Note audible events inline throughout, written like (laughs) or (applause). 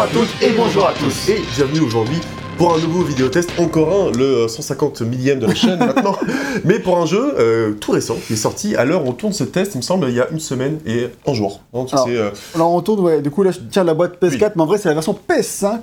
à toutes et bonjour à tous. Et bienvenue aujourd'hui pour un nouveau vidéotest, encore un, le 150 millième de la chaîne (laughs) maintenant, mais pour un jeu euh, tout récent qui est sorti à l'heure où on tourne ce test, il me semble, il y a une semaine et un jour. Donc Alors, c'est, euh, Alors on tourne, ouais, du coup là je tiens la boîte PS4, mais en vrai c'est la version PS5.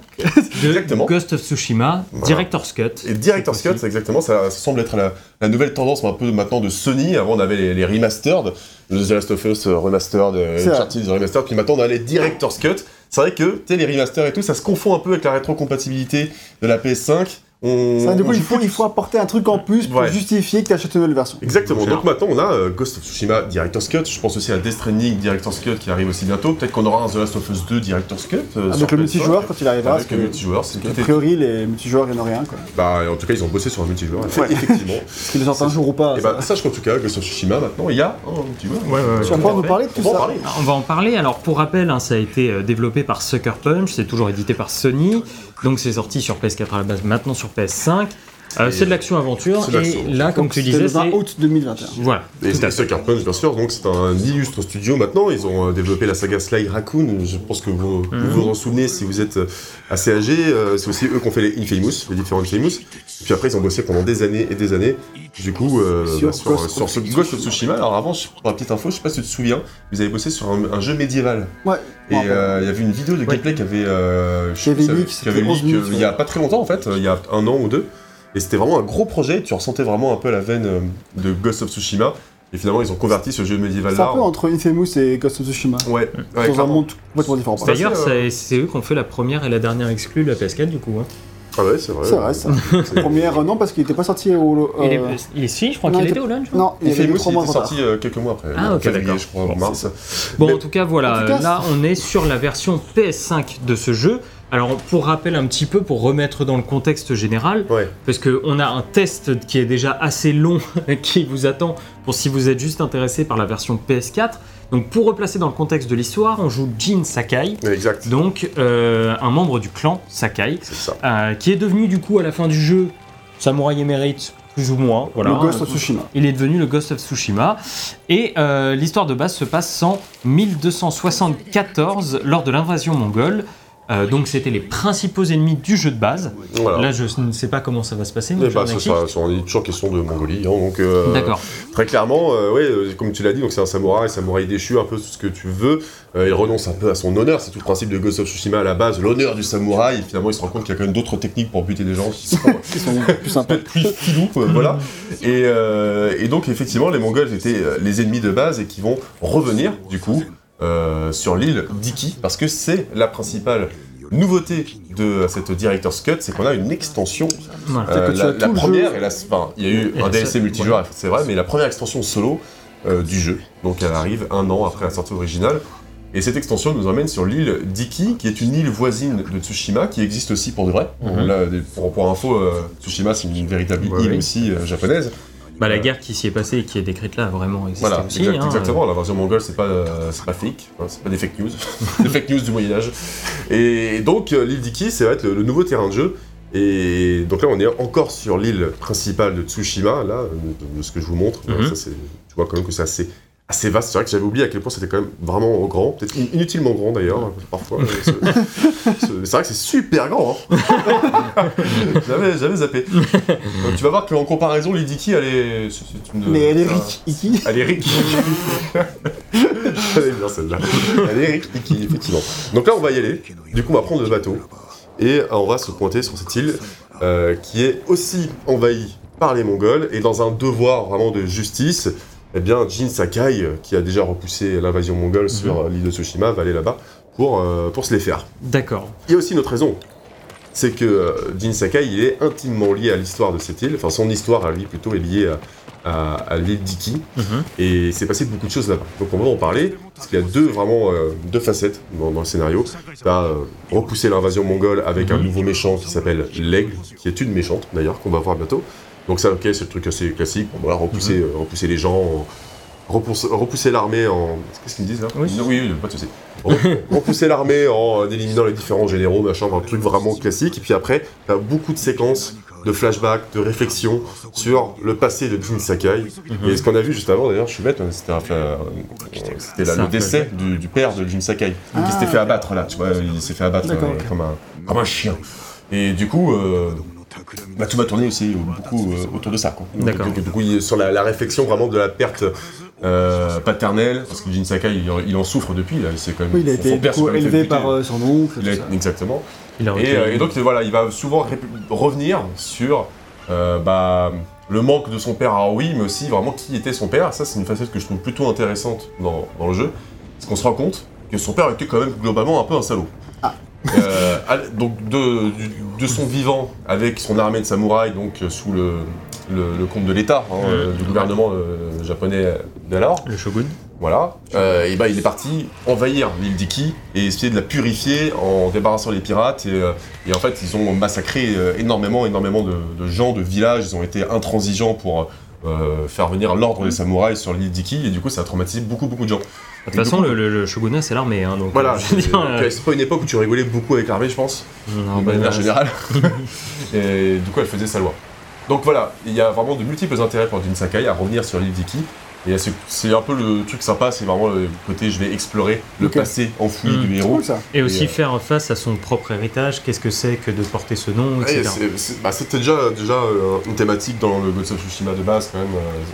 de Exactement. Ghost of Tsushima, Director's Cut. Et Director's Cut, c'est exactement, ça, ça semble être la, la nouvelle tendance un peu maintenant de Sony. Avant, on avait les, les remastered, le The Last of Us euh, remastered, euh. Uncharted remastered, puis maintenant on a les Director's Cut. C'est vrai que, les remasters et tout, ça se confond un peu avec la rétrocompatibilité de la PS5. On, Ça, du coup on il faut, plus- il faut apporter un truc en plus pour Ouais. justifier que tu achètes une nouvelle version. Exactement. Donc maintenant, on a euh, Ghost of Tsushima Director's Cut. Je pense aussi à Death Stranding Director's Cut qui arrive aussi bientôt. Peut-être qu'on aura un The Last of Us 2 Director's Cut. euh, sur Avec le PS5. multijoueur quand il arrivera. Avec le multijoueur, c'est a priori les multijoueurs il n'y en a rien quoi. Bah, en tout cas, ils ont bossé sur un multijoueur. Ouais. (laughs) Effectivement. Est-ce qu'il sort un jour ou pas Et ça bah, sache qu'en tout cas, Ghost of Tsushima, maintenant, il y a un multijoueur. Ouais, ouais, ouais. Tu vas pouvoir nous parler de tout On va en ça parler. On va en parler. Alors, pour rappel, hein, ça a été euh, développé par Sucker Punch, c'est toujours édité par Sony. Donc, c'est sorti sur PS4 à la base, maintenant sur PS5. Euh, Et c'est de l'action-aventure. Et là, comme Donc, tu disais, le 20 c'est. août 2021. Voilà. Et c'est. Sucker Punch, bien sûr, donc c'est un illustre studio maintenant. Ils ont euh, développé la saga Sly Raccoon. Je pense que vous Mhm. vous, vous en souvenez si vous êtes euh, assez âgé. Euh, c'est aussi eux qui ont fait les Infamous, les différents Infamous. Et puis après, ils ont bossé pendant des années et des années. Du coup, euh, Sur bah, sur, Ghost sur of ce Ghost of Tsushima. Alors avant, pour la petite info, je sais pas si tu te souviens, vous avez bossé sur un, un jeu médiéval. Ouais. Et Bon, euh, il y avait une vidéo de gameplay qui avait, euh, Qui avait leak, qui avait c'était 11 leak, minutes, il y a pas très longtemps en fait, il y a un an ou deux. Et c'était vraiment un gros projet, tu ressentais vraiment un peu la veine euh, de Ghost of Tsushima. Et finalement, ils ont converti ce jeu médiéval C'est un là. peu entre Infamous et Ghost of Tsushima. Ouais, ouais Dans un clairement. monde complètement différent. C'est D'ailleurs, euh, c'est- eux qui ont fait la première et la dernière exclue de la PS4, du coup. hein. Ah ouais, c'est vrai. C'est vrai ça. (laughs) Première, euh, non parce qu'il était pas sorti au. euh, Il, est, il est si, je crois qu'il il était au launch. Non, il il était sorti euh, quelques mois après. Ah, en ok, d'accord. je crois, Bon, mars. Bon, Mais- en tout cas, voilà, En tout cas, là on est sur la version PS5 de ce jeu. Alors, pour rappel un petit peu, pour remettre dans le contexte général, Ouais, parce qu'on a un test qui est déjà assez long (laughs) qui vous attend pour si vous êtes juste intéressé par la version PS4. Donc, pour replacer dans le contexte de l'histoire, on joue Jin Sakai, exact. donc euh, un membre du clan Sakai, C'est ça. euh, qui est devenu du coup à la fin du jeu samouraï émérite, plus ou moins. Voilà. Le Ghost of Tsushima. Il est devenu le Ghost of Tsushima. Et euh, l'histoire de base se passe en 1274 lors de l'invasion mongole. Euh, donc c'était les principaux ennemis du jeu de base. Voilà. Là je ne sais pas comment ça va se passer. mon Eh bah, sera, ce- on est toujours question de Mongolie, hein, donc euh, D'accord. très clairement, euh, ouais, comme tu l'as dit, donc c'est un samouraï, samouraï déchu, un peu tout ce que tu veux. Euh, il renonce un peu à son honneur, c'est tout le principe de Ghost of Tsushima à la base, l'honneur du samouraï. Et finalement, il se rend compte qu'il y a quand même d'autres techniques pour buter des gens qui sont (laughs) Qui sont plus sympas. plus filou, euh, voilà. Et, euh, et donc effectivement, les Mongols étaient les ennemis de base et qui vont revenir du coup euh, sur l'île d'Iki parce que c'est la principale nouveauté de cette Director's Cut, c'est qu'on a une extension. Euh, la, première, jeu. et la, enfin, il y a eu Et un DLC multijoueur, c'est vrai, mais la première extension solo euh, du jeu, donc elle arrive un an après la sortie originale. Et cette extension nous emmène sur l'île d'Iki, qui est une île voisine de Tsushima, qui existe aussi pour de vrai. Mhm. Là, pour, pour info, euh, Tsushima, c'est une véritable Ouais, île oui. aussi euh, japonaise. Bah, la guerre qui s'y est passée et qui est décrite là a vraiment existé Voilà, aussi. exact- hein. exactement. La version mongole, c'est pas, euh, pas fake, hein, c'est pas des fake news, (laughs) des fake news du Moyen Âge. Et donc euh, l'île d'Iki, ça va être le, le nouveau terrain de jeu. Et donc là, on est encore sur l'île principale de Tsushima, là, de, de ce que je vous montre. Ça, c'est, tu vois quand même que c'est assez, assez vaste. C'est vrai que j'avais oublié à quel point c'était quand même vraiment grand, peut-être in- inutilement grand d'ailleurs, parfois. mais c'est, vrai que c'est super grand. Hein. (laughs) j'avais, j'avais zappé. Donc, tu vas voir qu'en comparaison, l'île d'Iki, elle est, c'est- c'est une, Mais elle est riche, Iki. elle est Rick. (laughs) Elle est bien celle-là. Elle est Rick Ricky, effectivement. Donc là, on va y aller. Du coup, on va prendre le bateau. Et euh, on va se pointer sur cette île euh, qui est aussi envahie par les Mongols. Et dans un devoir vraiment de justice, eh bien, Jin Sakai, euh, qui a déjà repoussé l'invasion mongole sur euh, l'île de Tsushima, va aller là-bas pour, euh, pour se les faire. D'accord. Il y a aussi une autre raison. C'est que euh, Jin Sakai, il est intimement lié à l'histoire de cette île. Enfin, son histoire à lui, plutôt, est liée à, à, à l'île d'Iki. Mhm. Et c'est passé beaucoup de choses là-bas. Donc on va en parler, parce qu'il y a deux, vraiment, euh, deux facettes dans, dans le scénario. T'as repousser l'invasion mongole avec un Mhm. nouveau méchant qui s'appelle l'Aigle, qui est une méchante d'ailleurs, qu'on va voir bientôt. Donc ça, ok, c'est le truc assez classique. Bon, voilà, repousser, euh, repousser les gens, en- repousser, repousser l'armée en... Qu'est-ce qu'ils me disent là Oui. Non, oui, oui, pas de souci. Re- (laughs) repousser l'armée en euh, éliminant les différents généraux, machin, un truc vraiment classique. Et puis après, t'as beaucoup de séquences de flashbacks, de réflexions sur le passé de Jin Sakai. Mhm. Et ce qu'on a vu juste avant, d'ailleurs, je suis bête, hein, c'était un fait, euh, c'était là, Ça, le décès du, du père de Jin Sakai, Ah, qui s'était fait abattre là, tu vois, il s'est fait abattre euh, comme, un, comme un chien. Et du coup, euh, bah, tout va tourner aussi beaucoup euh, autour de ça. quoi. Donc, D'accord. donc, Du coup, il est sur la, la réflexion vraiment de la perte euh, paternelle, parce que Jin Sakai, il, en- il en souffre depuis, là, il quand même, Oui, il a été père coup, élevé par euh, son oncle. Il a- exactement. Il a Et, euh, donc voilà, il va souvent revenir sur euh, bah, le manque de son père à Aoi, mais aussi vraiment qui était son père. Ça, c'est une facette que je trouve plutôt intéressante dans, dans le jeu, parce qu'on se rend compte que son père était quand même globalement un peu un salaud. Euh, donc de, son vivant avec son armée de samouraïs donc euh, sous le, le, le compte de l'État hein, euh, du gouvernement euh, japonais d'alors le shogun. voilà. Et bah, il est parti envahir l'île d'Iki et essayer de la purifier en débarrassant les pirates. Et, et en fait, ils ont massacré énormément, énormément de, de gens, de villages. Ils ont été intransigeants pour faire venir l'ordre des samouraïs sur l'île d'Iki. Et du coup, ça a traumatisé beaucoup, beaucoup de gens. De toute façon, le, le- le shogunat, c'est l'armée. Hein, donc, Voilà. euh, C'est euh, c'est pas une époque où tu rigolais beaucoup avec l'armée, je pense, non, de bah, manière générale. (laughs) et du coup, elle faisait sa loi. Donc voilà, il y a vraiment de multiples intérêts pour Jin Sakai à revenir sur l'île d'Iki. Et c'est- c'est un peu le truc sympa, c'est vraiment le côté je vais explorer le passé enfoui Mm. du C'est héros. cool ça. Et aussi euh, faire face à son propre héritage, qu'est-ce que c'est que de porter ce nom, etc. bah, C'était déjà, déjà euh, une thématique dans le Ghost of Tsushima de base quand même.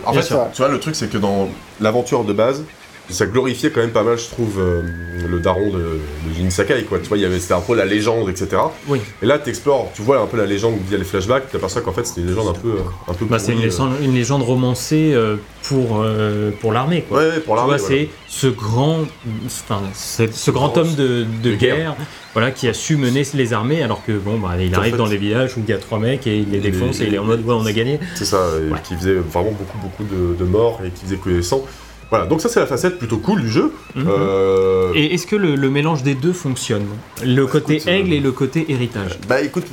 En Bien fait, sûr. tu vois, le truc c'est que dans l'aventure de base, ça glorifiait quand même pas mal, je trouve, euh, le daron de, de Jin Sakai. Quoi. Tu vois, il y avait- c'était un peu la légende, etc. Oui, Et là, tu explores, tu vois un peu la légende via les flashbacks, tu aperçois qu'en fait c'était une légende un peu, euh, un peu bah, c'est une, euh. légende- une légende romancée euh, pour, euh, pour l'armée. quoi. Ouais, ouais, pour l'armée. voilà. c'est ce grand, enfin, ce grand homme de, de de guerre, guerre. voilà, qui a su mener les armées, alors que bon, bah, il En arrive fait- dans les villages où il y a trois mecs et il les défonce et il est en mode ouais, on a gagné. C'est ça, et Ouais. qui faisait vraiment beaucoup, beaucoup de, de morts et qui faisait couler le sang. Voilà, donc ça c'est la facette plutôt cool du jeu. Mhm. Euh, Et est-ce que le, le mélange des deux fonctionne? Le côté écoute, euh, aigle et le côté héritage. Bah écoute,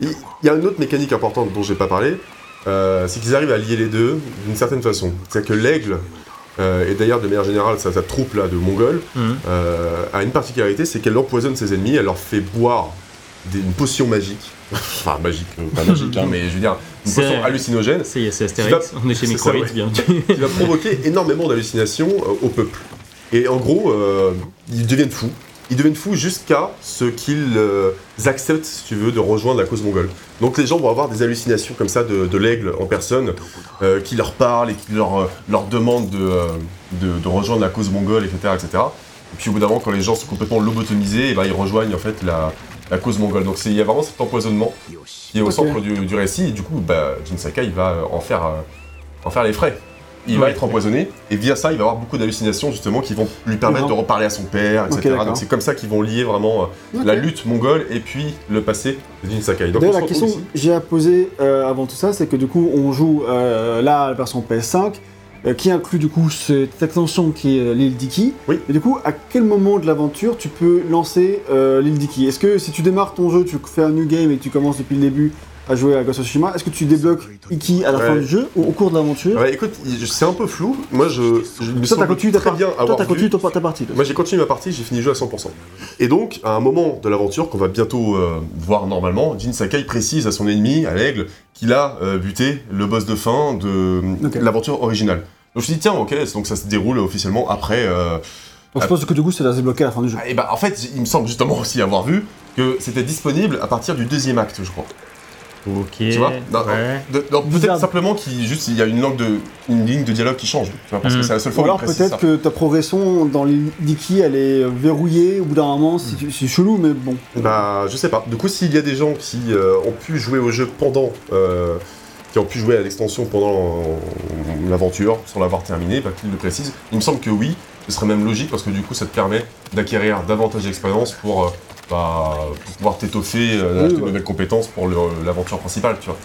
il y a une autre mécanique importante dont j'ai pas parlé, euh, c'est qu'ils arrivent à lier les deux d'une certaine façon. C'est que l'aigle, euh, et d'ailleurs de manière générale sa, sa troupe là de Mongols, Mhm. euh, a une particularité, c'est qu'elle empoisonne ses ennemis, elle leur fait boire des- une potion magique. (laughs) enfin magique, pas magique, (laughs) hein, mais je veux dire, une potion hallucinogène C'est Astérix, on est chez ouais. bien qui va provoquer énormément d'hallucinations euh, au peuple. Et en gros, euh, ils deviennent fous. Ils deviennent fous jusqu'à ce qu'ils euh, acceptent, si tu veux, de rejoindre la cause mongole. Donc les gens vont avoir des hallucinations comme ça de, de l'aigle en personne, qui leur parle et qui leur, leur demande de, de, de rejoindre la cause mongole, etc., etc. Et puis au bout d'un moment, quand les gens sont complètement lobotomisés, et ben, ils rejoignent en fait la, la cause mongole. Donc il y a vraiment cet empoisonnement qui est au centre du, du récit, et du coup, bah, Jin Sakai il va en faire, euh, en faire les frais. Il va être empoisonné, et via ça, il va avoir beaucoup d'hallucinations justement qui vont lui permettre de reparler à son père, etc. Donc c'est comme ça qu'ils vont lier vraiment euh, la lutte mongole et puis le passé de Jin Sakai. D'ailleurs, la question que j'ai à poser euh, avant tout ça, c'est que du coup, on joue euh, là la version PS5, euh, qui inclut du coup cette extension qui est euh, l'île d'Iki. Oui. Et du coup, à quel moment de l'aventure tu peux lancer euh, l'île d'Iki? Est-ce que si tu démarres ton jeu, tu fais un new game et tu commences depuis le début à jouer à Ghost of Tsushima, est-ce que tu débloques Iki à la fin du jeu ou au cours de l'aventure? Ouais, écoute, c'est un peu flou. Moi, je, je me Toi, t'as semble continué très bien toi, t'as continué ta partie. toi. Moi j'ai continué ma partie, j'ai fini le jeu à 100%. Et donc, à un moment de l'aventure qu'on va bientôt euh, voir normalement, Jin Sakai précise à son ennemi, à l'aigle, qu'il a euh, buté le boss de fin de l'aventure originale. Donc je me suis dit, tiens, ok, donc ça se déroule officiellement après. euh, Donc je pense que du coup, ça va se débloquer à la fin du jeu. Et bah en fait, il me semble justement (laughs) aussi avoir vu que c'était disponible à partir du deuxième acte, je crois. Ok. Tu vois? Non, ouais. de- non, Peut-être simplement qu'il juste il y a une langue de une ligne de dialogue qui change. Tu vois, parce Mm. que c'est la seule Ou fois où il alors précise peut-être ça. que ta progression dans l'île d'Iki, elle est euh, verrouillée au bout d'un moment, c'est c'est chelou, mais bon. Bah, je sais pas. Du coup, s'il y a des gens qui euh, ont pu jouer au jeu pendant. euh, qui ont pu jouer à l'extension pendant l'aventure, sans l'avoir terminé, bah, qu'ils le précisent. Il me semble que oui, ce serait même logique parce que du coup, ça te permet d'acquérir davantage d'expérience pour, euh, bah, pour pouvoir t'étoffer, euh, Oui, de ouais. nouvelles compétences pour l'aventure principale, tu vois.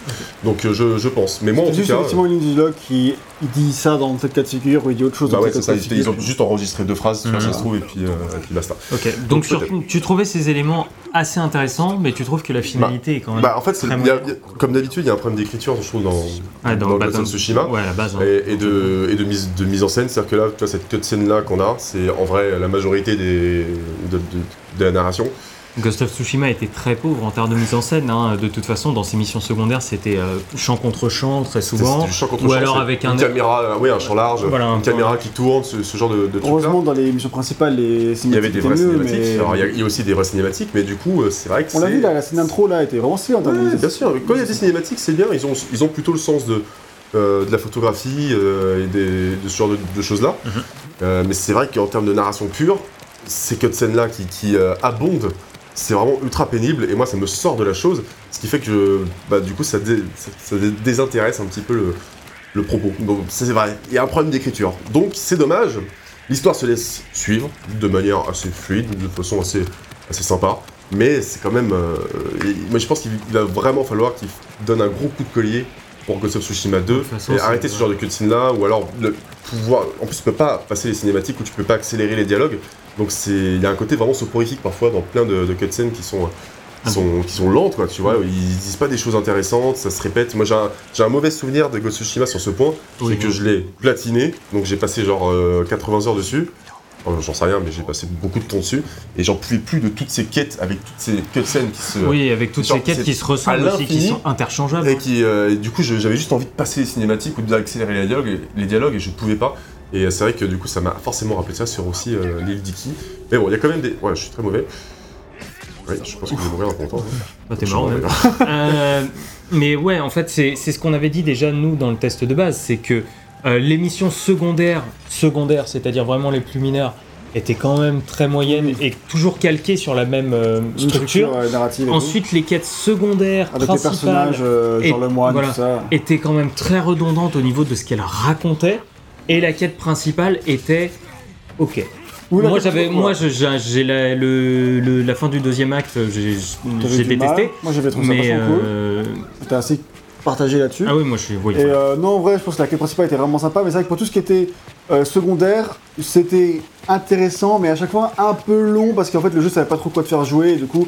Donc, euh, je, je pense. Mais moi, en C'est tout cas. effectivement une dialogue qui il dit ça dans cette cas de figure ou il dit autre chose Bah dans ouais, cette ça, cas de ils, figure. ils ont juste enregistré deux phrases, tu vois, Mhm. ça se trouve, et puis, euh, et puis basta. Ok. Donc, tu trouvais ces éléments assez intéressants, mais tu trouves que la finalité est quand même. Bah, en fait, c'est- très il y a- moyenne. il y a- comme d'habitude, il y a un problème d'écriture, je trouve, dans, Ouais, dans, Ghost of Tsushima. Ouais, à la base. hein. Et, et de, et de, mise, de mise en scène, c'est-à-dire que là, tu vois, cette cutscene là qu'on a, c'est en vrai la majorité des, de, de- de la narration. Ghost of Tsushima était très pauvre en termes de mise en scène. hein. De toute façon, dans ses missions secondaires, c'était euh, champ contre champ très souvent. Champ contre Ou champ, alors avec une un- caméra, euh, oui, un champ large, Voilà, un une caméra qui tourne, ce, ce genre de, de. Heureusement, dans les missions principales, les Il y avait des vraies cinématiques cinématiques. mais- Alors, il y, a, il y a aussi des vraies cinématiques, mais du coup, euh, c'est vrai que On l'a vu là, la scène d'intro là était vraiment stylée Ouais, bien sûr. Quand il y a des cinématiques, c'est bien. Ils ont, ils ont plutôt le sens de, euh, de la photographie euh, et des- de ce genre de, de choses-là. Mhm. Euh, mais c'est vrai qu'en termes de narration pure, ces cutscenes-là qui, qui euh, abondent, c'est vraiment ultra pénible. Et moi, ça me sort de la chose. Ce qui fait que, bah, du coup, ça, dé- ça, ça dé- désintéresse un petit peu le, le propos. Donc, c'est vrai. Il y a un problème d'écriture. Donc, c'est dommage. L'histoire se laisse suivre de manière assez fluide, de façon assez, assez sympa. Mais c'est quand même. euh, moi, je pense qu'il va vraiment falloir qu'il donne un gros coup de collier pour Ghost of Tsushima 2 De toute façon, et c'est- arrêter ce genre de cutscene là, ou alors le pouvoir. En plus, tu peux pas passer les cinématiques ou tu peux pas accélérer les dialogues. Donc, c'est il y a un côté vraiment soporifique parfois dans plein de, de cutscenes qui sont. Qui sont, qui sont lentes, quoi, tu vois, ils disent pas des choses intéressantes, ça se répète. Moi, j'ai un, un mauvais souvenir de Ghost of Tsushima sur ce point, Oui, c'est que je l'ai platiné, donc j'ai passé genre euh, 80 heures dessus. Enfin, j'en sais rien, mais j'ai passé beaucoup de temps dessus, et j'en pouvais plus de toutes ces quêtes avec toutes ces cutscenes qui se. Oui, avec toutes ces quêtes qui se ressemblent aussi, qui sont interchangeables. Et qui, euh, et du coup, j'avais juste envie de passer les cinématiques ou d'accélérer les dialogues, les dialogues, et je pouvais pas. Et euh, c'est vrai que du coup, ça m'a forcément rappelé ça sur aussi euh, l'île d'Iki. Mais bon, il y a quand même des. Ouais, je suis très mauvais. Oui, je pense que je vais mourir pas (laughs) longtemps. Bah, t'es mort, (laughs) Euh, mais ouais, en fait, c'est c'est ce qu'on avait dit déjà, nous, dans le test de base, c'est que euh, les missions secondaires, secondaires, c'est-à-dire vraiment les plus mineures, étaient quand même très moyennes et toujours calquées sur la même euh, structure. euh, narrative. Ensuite, les quêtes secondaires, avec les principales, personnages, euh, genre le moine, voilà. tout ça. étaient quand même très redondantes au niveau de ce qu'elle racontait. Et la quête principale était ok. Moi, j'avais, moi, j'ai la, le- le- la fin du deuxième acte, j'ai du mal. détesté. Moi j'avais trouvé ça Mais vachement cool. euh, J'étais assez partagé là-dessus. ah oui, moi je suis. oui, Et euh, non, en vrai, je pense que la quête principale était vraiment sympa, mais c'est vrai que pour tout ce qui était euh, secondaire, c'était intéressant, mais à chaque fois un peu long parce qu'en fait le jeu savait pas trop quoi te faire jouer, et du coup,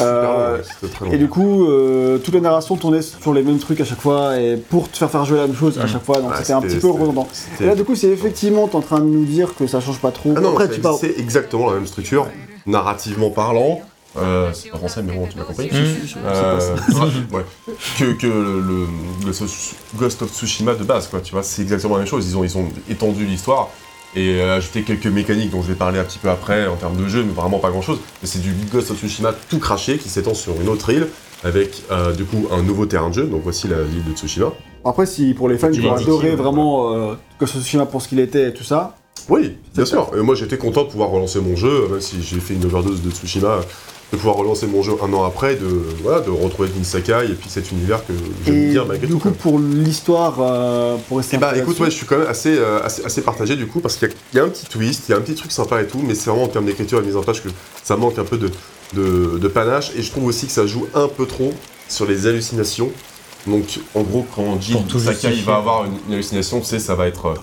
euh, C'était très long. et du coup, euh, toute la narration tournait sur les mêmes trucs à chaque fois, et pour te faire faire jouer la même chose à Mhm. chaque fois, donc c'était un petit peu redondant. Et là, du coup, c'est effectivement, t'es en train de nous dire que ça change pas trop. Ah non, Après, c'est- tu parles. c'est exactement la même structure, narrativement parlant. Euh, c'est pas français, mais bon, tu m'as compris. Mmh. Euh, ouais. que, que le, le Ghost of- Ghost of Tsushima de base, quoi, tu vois, c'est exactement la même chose. Ils ont, ils ont étendu l'histoire et euh, ajouté quelques mécaniques dont je vais parler un petit peu après en termes de jeu, mais vraiment pas grand chose. Mais c'est du Ghost of Tsushima tout craché qui s'étend sur une autre île avec euh, du coup un nouveau terrain de jeu. Donc voici la ville de Tsushima. Après, si pour les fans qui ont adoré vraiment euh, Ghost of Tsushima pour ce qu'il était et tout ça, Oui, bien sûr. Et moi j'étais content de pouvoir relancer mon jeu, même si j'ai fait une overdose de Tsushima, de pouvoir relancer mon jeu un an après, de, voilà, de retrouver Kin Sakai et puis cet univers que j'aime et bien malgré du tout. coup, quoi. pour l'histoire, euh, pour rester bah peu écoute, ouais, je suis quand même assez, euh, assez, assez partagé du coup, parce qu'il y, a- il y a un petit twist, il y a un petit truc sympa et tout, mais c'est vraiment en termes d'écriture et de mise en page que ça manque un peu de, de, de panache, et je trouve aussi que ça joue un peu trop sur les hallucinations. Donc en gros, quand Jin Sakai il va avoir une, une hallucination, tu sais, ça va être...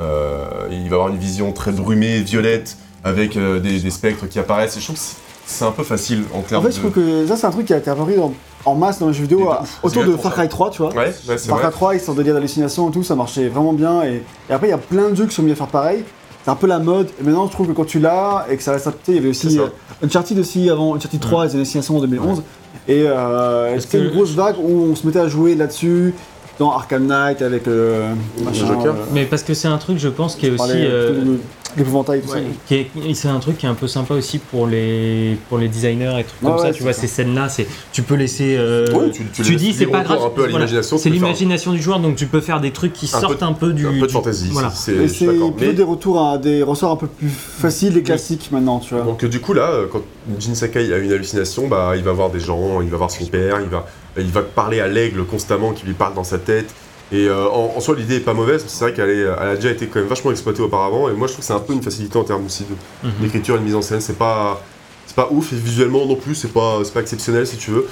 euh, il va avoir une vision très brumée, violette, avec euh, des, des spectres qui apparaissent, et je trouve que c'est- un peu facile en En termes fait, je trouve que ça, c'est un truc qui a été apparu en, en masse dans les jeux vidéo Et à- ouf, autour de Far. Cry 3, tu vois. Ouais, ouais, c'est Far. Cry 3, ils sont délire d'hallucination et tout, ça marchait vraiment bien. Et, et après, il y a plein de jeux qui sont mis à faire pareil. C'est un peu la mode. Et maintenant, je trouve que quand tu l'as et que ça reste à il y avait aussi euh, Uncharted aussi avant, Uncharted 3, les hallucinations en 2011. Et euh, c'était que- une grosse vague où on se mettait à jouer là-dessus, dans Arkham Knight avec euh, machin, Joker. euh, Mais parce que c'est un truc, je pense, qui est aussi. euh, l'épouvantail, tout Ouais, ça. qui est- et c'est un truc qui est un peu sympa aussi pour les pour les designers et trucs comme ça tu vois ça. ces scènes là c'est tu peux laisser euh, Ouais, tu- dis c'est pas grave voilà. l'imagination, c'est l'imagination du joueur donc tu peux faire des trucs qui Un sortent un peu du Un peu de fantaisie, voilà c'est- plutôt Mais- des retours à des ressorts un peu plus faciles et classiques maintenant, tu vois. Donc du coup là, euh, quand Jin Sakai a une hallucination, bah il va voir des gens, il va voir son père, il va, il va parler à l'aigle constamment qui lui parle dans sa tête. Et euh, en, en soi l'idée est pas mauvaise, c'est vrai qu'elle est- elle a déjà été quand même vachement exploitée auparavant. Et moi je trouve que c'est un peu une facilité en termes aussi de- Mhm. d'écriture et de mise en scène. C'est pas, c'est pas ouf et visuellement non plus, c'est pas, c'est pas exceptionnel si tu veux.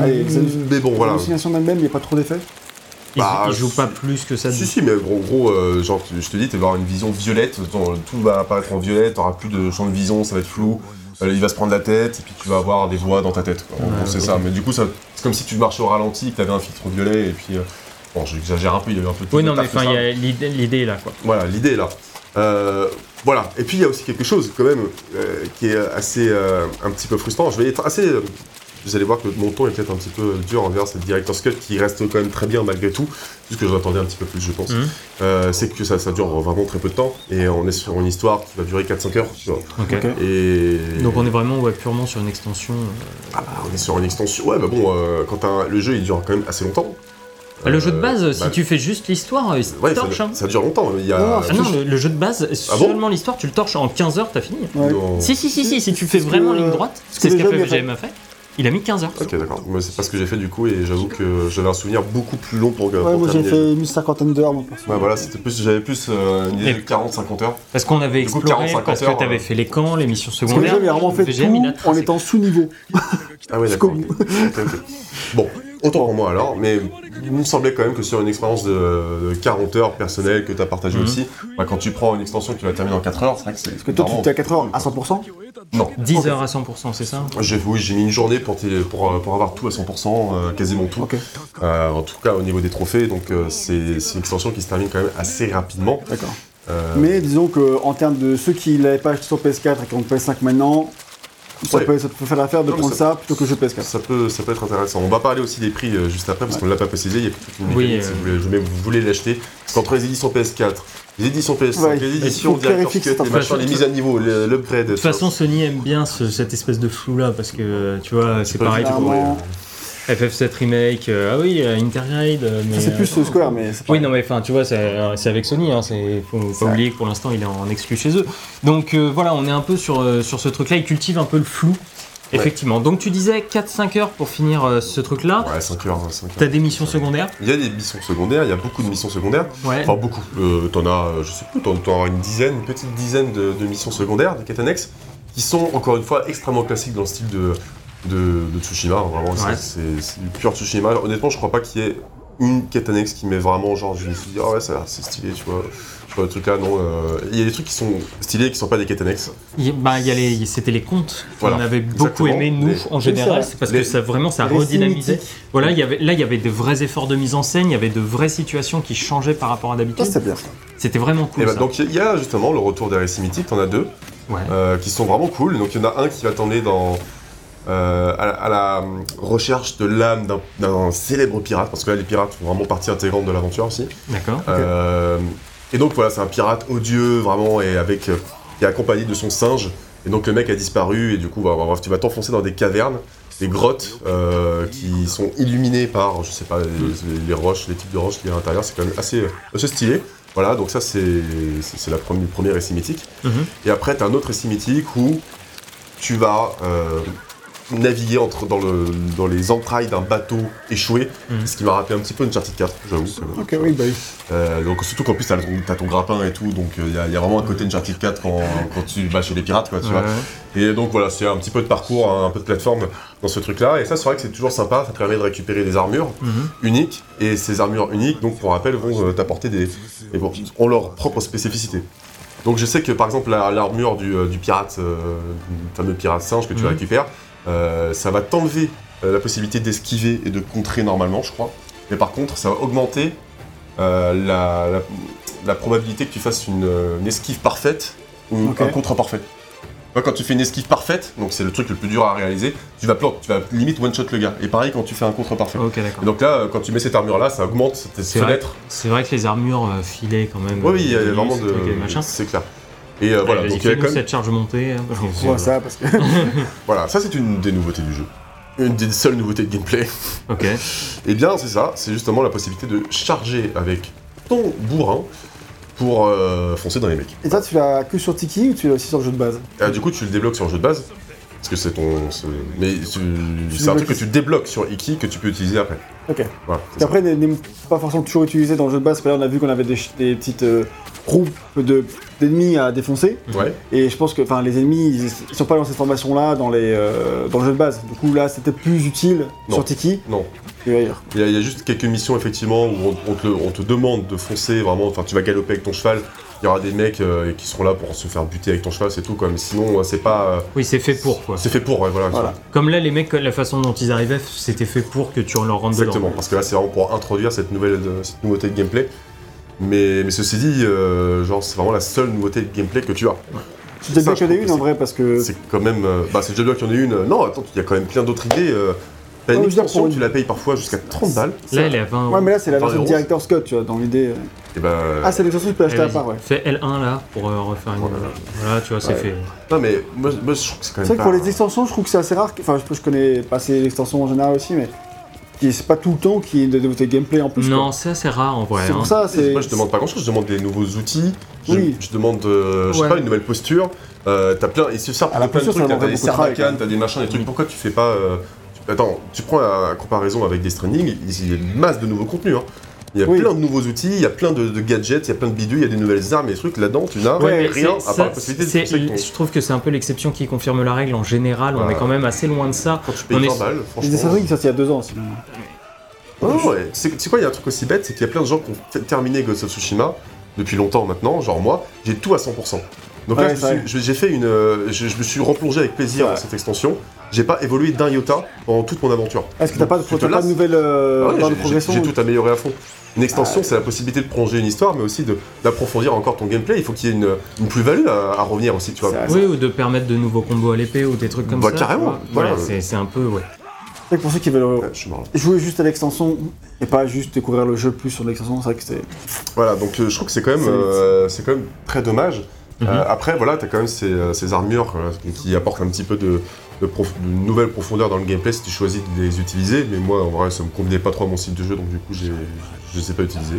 Allez, Mm, mais bon voilà. L'hallucination d'elle-même, il n'y a pas trop d'effet. il, Bah, il joue pas plus que ça Si, si, mais gros, gros euh, genre, tu- je te dis, tu vas avoir une vision violette, ton- tout va apparaître en violette, t'auras plus de champ de vision, ça va être flou, euh, il va se prendre la tête, et puis tu vas avoir des voix dans ta tête, quoi. C'est ça. Mais du coup, ça- c'est comme si tu marchais au ralenti, que t'avais un filtre violet, et puis. euh, bon, j'exagère un peu, il y a eu un peu de oui non mais enfin ça. il y a l'idée est là quoi Voilà, l'idée est là. Euh, voilà. Et puis il y a aussi quelque chose quand même euh, qui est assez euh, un petit peu frustrant. Je vais être assez. vous allez voir que mon ton est peut-être un petit peu dur envers cette Director's Cut qui reste quand même très bien malgré tout. Juste que j'attendais un petit peu plus, je pense. Mhm. Euh, c'est que ça, ça dure vraiment très peu de temps et on est sur une histoire qui va durer 4-5 heures. tu vois. Ok. Ok. Et Donc on est vraiment ouais, purement sur une extension. euh. Ah bah, on est sur une extension. Ouais, bah bon, euh, quand un- le jeu il dure quand même assez longtemps. Ah, le jeu de base, Euh, si bah, tu fais juste l'histoire, il se Ouais, ça, torche. hein. ça dure longtemps. Il y a. Non, Ah non, le, le jeu de base, Ah bon seulement l'histoire, tu le torches en 15 heures, t'as fini. Ouais. Si, si, si, si, si tu fais que- vraiment ligne droite, ce c'est que ce qu'a fait VGM a fait. Il a mis 15 heures. Ok, d'accord. Moi, c'est pas ce que j'ai fait du coup, et j'avoue que j'avais un souvenir beaucoup plus long pour, pour Ouais, moi j'ai fait une cinquantaine d'heures, mon perso. Ouais, voilà, c'était plus, j'avais plus euh, une idée de 40-50 heures. Parce qu'on avait coup, exploré, 40-50 parce que heures, t'avais euh, fait les camps, les missions Parce que secondaires. j'avais vraiment fait VGM, il tout en étant sous-niveau. Ah ouais, (laughs) d'accord. bout. ok. Ok, ok. Bon, autant pour moi alors, mais il me semblait quand même que sur une expérience de, de 40 heures personnelles que tu as partagé Mhm. aussi, bah, quand tu prends une extension qui va terminer en 4 heures, c'est vrai que c'est. Parce que toi, tu t'es à 4 heures à 100%. Non. 10 Ok. heures à 100%, c'est ça? J'ai, oui, j'ai mis une journée pour, euh, pour avoir tout à 100%, euh, quasiment tout. Euh, en tout cas au niveau des trophées, donc euh, c'est, c'est une extension qui se termine quand même assez rapidement. d'accord. Euh, Mais disons qu'en termes de ceux qui l'avaient pas acheté sur PS4 et qui ont PS5 maintenant, ça, Ouais. peut, ça peut faire l'affaire de Non, prendre ça plutôt que le jeu PS4. Ça peut, ça peut être intéressant. On va parler aussi des prix euh, juste après parce qu'on ne l'a pas précisé. Il y a toute une Oui, mécanique, euh, si vous voulez, voulez l'acheter. Parce qu'entre les éditions PS4, les éditions PS5, Ouais, les éditions Director's Cut, les machins, les mises à niveau, le- l'upgrade. De toute façon, Sony aime bien ce- cette espèce de flou là parce que tu vois, c'est pareil. pour FF7 Remake, euh, ah oui, Intergrade. euh, mais, ça, c'est euh, plus euh, Square, mais c'est pas. Oui, non, mais enfin, tu vois, c'est c'est avec Sony, hein, c'est faut pas vrai. oublier que pour l'instant il est en exclu chez eux. Donc euh, voilà, on est un peu sur, euh, sur ce truc-là, il cultive un peu le flou, effectivement. Donc tu disais 4-5 heures pour finir euh, ce truc-là. Ouais, 5 heures, 5 heures. T'as des missions secondaires? Il y a des missions secondaires, il y a beaucoup de missions secondaires. Ouais. Enfin, beaucoup. Euh, t'en as, je sais plus, t'en, t'en as une dizaine, une petite dizaine de, de missions secondaires, de quêtes annexes, qui sont encore une fois extrêmement classiques dans le style de, de, de Tsushima. Vraiment, c'est- Ouais. c'est, c'est du pur Tsushima. Honnêtement, je crois pas qu'il y ait une quête annexe qui met vraiment, genre, je me suis dit, ah ouais, ça a l'air assez stylé, tu vois. Je vois le truc là, non. euh, Il y a des trucs qui sont stylés et qui sont pas des quêtes annexes. Il y a- bah, il y a les, c'était les contes qu'on Voilà, avait beaucoup exactement. aimé nous Les- en c'est général, c'est parce Les- que ça vraiment ça Les redynamisait. Voilà, il y avait, là il y avait de vrais efforts de mise en scène, il y avait de vraies situations qui changeaient par rapport à d'habitude. c'était bien ça. C'était vraiment cool. Et bah, ça. donc, il y a justement le retour des récits mythiques, t'en as deux. ouais. euh, qui sont vraiment cool. Donc il y en a un qui va t'emmener dans euh, à, la- à la recherche de l'âme d'un- célèbre pirate, parce que là les pirates font vraiment partie intégrante de l'aventure aussi. D'accord. Euh, et donc voilà, c'est un pirate odieux vraiment et avec euh, qui est accompagné de son singe. Et donc le mec a disparu et du coup bah, bref, tu vas t'enfoncer dans des cavernes, des grottes euh, qui sont illuminées par je sais pas les, les roches, les types de roches qu'il y a à l'intérieur. C'est quand même assez, assez stylé. Voilà, donc ça c'est la première, le premier récit mythique. Mhm. Et après, tu as un autre récit mythique où tu vas euh, naviguer entre, dans, le, dans les entrailles d'un bateau échoué, Mhm. ce qui m'a rappelé un petit peu Uncharted 4, j'avoue. Ok, oui, bah oui. Euh, donc surtout qu'en plus, tu as, ton grappin et tout, donc il y, a- y a vraiment un côté Uncharted 4 quand, quand tu vas chez les pirates, quoi, tu Ouais, vois. Et donc voilà, c'est un petit peu de parcours, un, peu de plateforme dans ce truc-là. Et ça, c'est vrai que c'est toujours sympa, ça te permet de récupérer des armures Mhm. uniques. Et ces armures uniques, donc pour rappel, vont euh, t'apporter des. et bon, ont leur propre spécificité. Donc je sais que par exemple, la- l'armure du, euh, du pirate, euh, du fameux pirate singe que tu Mhm. récupères, euh, ça va t'enlever euh, la possibilité d'esquiver et de contrer normalement, je crois. Mais par contre, ça va augmenter euh, la, la- la probabilité que tu fasses une, une esquive parfaite ou un contre parfait. Quand tu fais une esquive parfaite, donc c'est le truc le plus dur à réaliser, tu vas planter, tu vas limite one shot le gars. Et pareil quand tu fais un contre parfait. Et donc là, quand tu mets cette armure là, ça augmente tes fenêtres. C'est vrai que les armures filaient quand même. Oui, il y a vraiment de. C'est clair. Et euh, voilà, donc il y a fais-nous quand même- cette charge montée. hein, parce que On voit ça parce que. (laughs) voilà, ça c'est une des nouveautés du jeu. Une des seules nouveautés de gameplay. (laughs) Ok. Et bien, c'est ça, c'est justement la possibilité de charger avec ton bourrin pour euh, foncer dans les mecs. Et ça, tu l'as que sur Tiki ou tu l'as aussi sur le jeu de base? Euh, du coup, tu le débloques sur le jeu de base. Que c'est ton. c'est- Mais tu- c'est un truc que tu débloques sur Iki que tu peux utiliser après. Ok. Voilà. c'est Et ça. après, n'est n'est pas forcément toujours utilisé dans le jeu de base. Parce que là, on a vu qu'on avait des, ch- des petites euh, groupes de- d'ennemis à défoncer. Ouais. Et je pense que enfin, les ennemis, ils, ils sont pas dans cette formation-là dans, les, euh, dans le jeu de base. Du coup, là, c'était plus utile Non. sur Tiki Non. que ailleurs. Il y, a, il y a juste quelques missions effectivement où on, on te, on te demande de foncer vraiment. Enfin, tu vas galoper avec ton cheval. Il y aura des mecs euh, qui seront là pour se faire buter avec ton cheval, c'est tout. Quoi. Mais sinon, euh, c'est pas. euh, Oui, c'est fait pour quoi. c'est fait pour, ouais, voilà. Voilà. Comme là, les mecs, la façon dont ils arrivaient, c'était fait pour que tu leur rentres dedans. Exactement, parce que là c'est vraiment pour introduire cette nouvelle cette nouveauté de gameplay. Mais, mais ceci dit, euh, genre, c'est vraiment la seule nouveauté de gameplay que tu as. C'est déjà bien qu'il y en ait une en vrai parce que. C'est quand même. euh, bah, c'est déjà bien qu'il y en ait une. Non, attends, il y a quand même plein d'autres idées. Euh. T'as une Ouais, extension, pour tu la payes parfois jusqu'à 30 balles. Là, elle est à 20 euros. Ouais, mais là c'est la 20 version. Director's Cut, tu vois, dans l'idée. euh. Et bah. Ah, c'est l'extension que tu peux acheter Allez, à part, ouais. Fais L1 là pour euh, refaire une. Voilà. Voilà, tu vois, c'est Ouais. fait. Non, mais moi, moi, je trouve que c'est quand même. C'est vrai que pour les extensions, je trouve que c'est assez rare. Enfin, je, je connais pas assez l'extension en général aussi, mais qui- c'est pas tout le temps qu'il y ait de nouveautés gameplay en plus. Non, c'est assez rare en vrai. c'est hein. pour ça. C'est. Moi, je demande pas grand chose, je demande des nouveaux outils, je, Oui. je demande, euh, je sais Ouais. pas, une nouvelle posture. Euh, t'as plein, il se sert Ah, la de plein de trucs, ça t'as des quand t'as des machins, des trucs. Pourquoi tu fais pas. Attends, tu prends la comparaison avec des Stranding, il y a une masse de nouveaux contenus. Hein. Il y a Oui. plein de nouveaux outils, il y a plein de, de gadgets, il y a plein de bidules, il y a des nouvelles armes et des trucs là-dedans, tu n'as Ouais, rien c'est- à ça, part la possibilité de ton- Je trouve que c'est un peu l'exception qui confirme la règle. En général, on est quand même assez loin de ça. Quand tu payes on est- 20 balles, Les franchement. Assassin's Creed, ça il y a deux ans ouais. C'est quoi, il y a un truc aussi bête, c'est qu'il y a plein de gens qui ont terminé Ghost of Tsushima depuis longtemps maintenant, genre moi, j'ai tout à 100%. Donc là, Ouais, je j'ai fait une. euh, Je, je me suis replongé avec plaisir Ouais. dans cette extension. J'ai pas évolué d'un iota pendant toute mon aventure. Est-ce que t'as pas, de- t'as pas de nouvelles euh, Ah ouais, de j'ai- progression j'ai j'ai tout amélioré à fond. Une extension, c'est la possibilité de prolonger une histoire, mais aussi de- d'approfondir encore ton gameplay. Il faut qu'il y ait une, une plus-value à, à revenir aussi, tu vois. C'est- Oui, ou de permettre de nouveaux combos à l'épée ou des trucs comme Bah, ça. carrément, voilà. Ouais, c'est- c'est un peu. Ouais. C'est vrai que pour ceux qui veulent euh, Ouais, jouer juste à l'extension et pas juste découvrir le jeu plus sur l'extension, c'est vrai que c'est. Voilà, donc euh, je trouve que c'est quand même, C'est- euh, c'est quand même très dommage. Mhm. Euh, après, voilà, t'as quand même ces, euh, ces armures euh, qui apportent un petit peu de, de, prof- de nouvelle profondeur dans le gameplay si tu choisis de les utiliser. Mais moi, en vrai, ça me convenait pas trop à mon style de jeu, donc du coup, je les ai pas utilisés.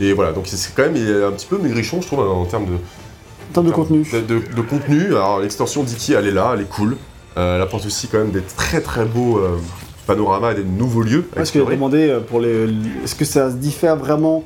Et voilà, donc c'est quand même un petit peu maigrichon, je trouve, en termes de, En termes de en contenu. De, de- de contenu. Alors, l'extension d'Iki, elle est là, elle est cool. Euh, elle apporte aussi quand même des très très beaux euh, panoramas et des nouveaux lieux Est-ce que j'ai demandé pour les. Est-ce que ça se diffère vraiment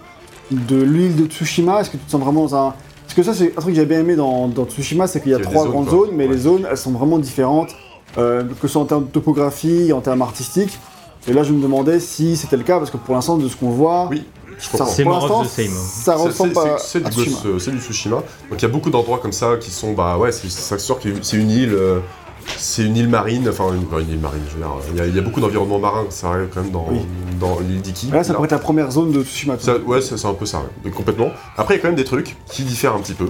de l'île de Tsushima? Est-ce que tu te sens vraiment dans un. Parce que ça, c'est un truc que j'ai bien aimé dans, dans Tsushima, c'est qu'il y a trois zones, grandes quoi. zones, mais Ouais. les zones, elles sont vraiment différentes, euh, que ce soit en termes de topographie, en termes artistiques. Et là, je me demandais si c'était le cas, parce que pour l'instant, de ce qu'on voit, Oui, je ça, comprends. C'est more of l'instant, the same. ça C'est- ressemble pas c'est- du, Tsushima. Ghost, c'est du Tsushima. Donc il y a beaucoup d'endroits comme ça qui sont, bah ouais, c'est c'est sûr que c'est une île, euh, c'est une île marine, enfin une, île marine, je veux dire, il y a, il y a beaucoup d'environnements marins, ça arrive quand même dans, Oui. dans l'île d'Iki. Là, ça Là. pourrait être la première zone de Tsushima. tu Ça- ouais, c'est c'est un peu ça, ouais, Donc, complètement. Après, il y a quand même des trucs qui diffèrent un petit peu.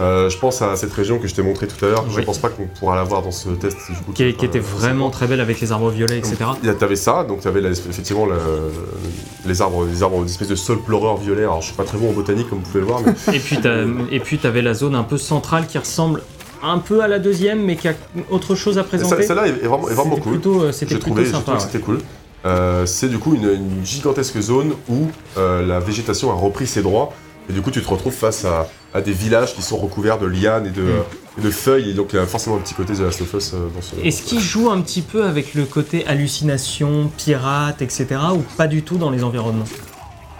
Euh, je pense à cette région que je t'ai montrée tout à l'heure. Je Oui. pense pas qu'on pourra la voir dans ce test. Du coup, Qui, tu qui était vraiment très belle avec les arbres violets, etc. il y a- T'avais ça, donc t'avais la- effectivement la- les arbres, les arbres, des espèces de sol pleureur violet. Alors je suis pas très bon en botanique comme vous pouvez le voir, mais (laughs) Et puis t'as- et puis t'avais la zone un peu centrale qui ressemble un peu à la deuxième, mais qui a autre chose à présenter. celle-là est, vraiment, est vraiment C'était cool. plutôt, c'était trouvé, plutôt sympa. ouais. c'était cool. Euh, c'est du coup une, une gigantesque zone où euh, la végétation a repris ses droits. Et du coup, tu te retrouves face à, à des villages qui sont recouverts de lianes et de, et de feuilles. Et donc, il y a forcément un petit côté de Last of Us euh, dans ce. Est-ce qu'il joue un petit peu avec le côté hallucination, pirate, etc. ou pas du tout dans les environnements?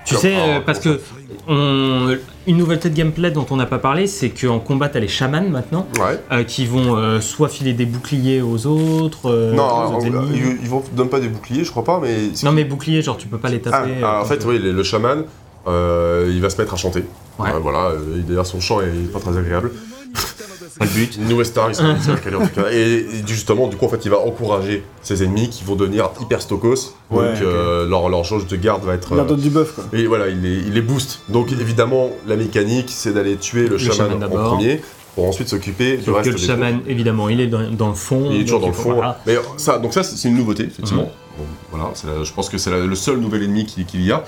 Tu sais, euh, parce que on- une nouveauté de gameplay dont on n'a pas parlé, c'est qu'en combat, t'as les chamans maintenant, Ouais. euh, qui vont euh, soit filer des boucliers aux autres, euh, non, aux autres ennemis. ils, ils vont donnent pas des boucliers, je crois pas, mais. Non mais boucliers, genre tu peux pas les Ah, taper. ah, euh, en fait, oui, le, le chaman, euh, il va se mettre à chanter. Ouais. Euh, voilà, euh, et d'ailleurs, son chant est pas très agréable. (laughs) pas le but. New Star, il s'en il s'en calé en tout cas. Et, et justement, du coup, en fait, il va encourager ses ennemis qui vont devenir hyper stokos. Ouais, donc, euh, leur, leur jauge de garde va être. Il leur euh, donne du buff, quoi. et voilà, il les, il les booste. Donc, évidemment, la mécanique, c'est d'aller tuer le, Le chaman, chaman en d'abord. premier pour ensuite s'occuper du Sauf reste que le des chaman, évidemment, il est dans, dans le fond. il est toujours dans le fond. voilà. Mais ça, donc ça, c'est une nouveauté, effectivement. Bon, voilà, c'est la- je pense que c'est la- le seul nouvel ennemi qu'il qu'il y a.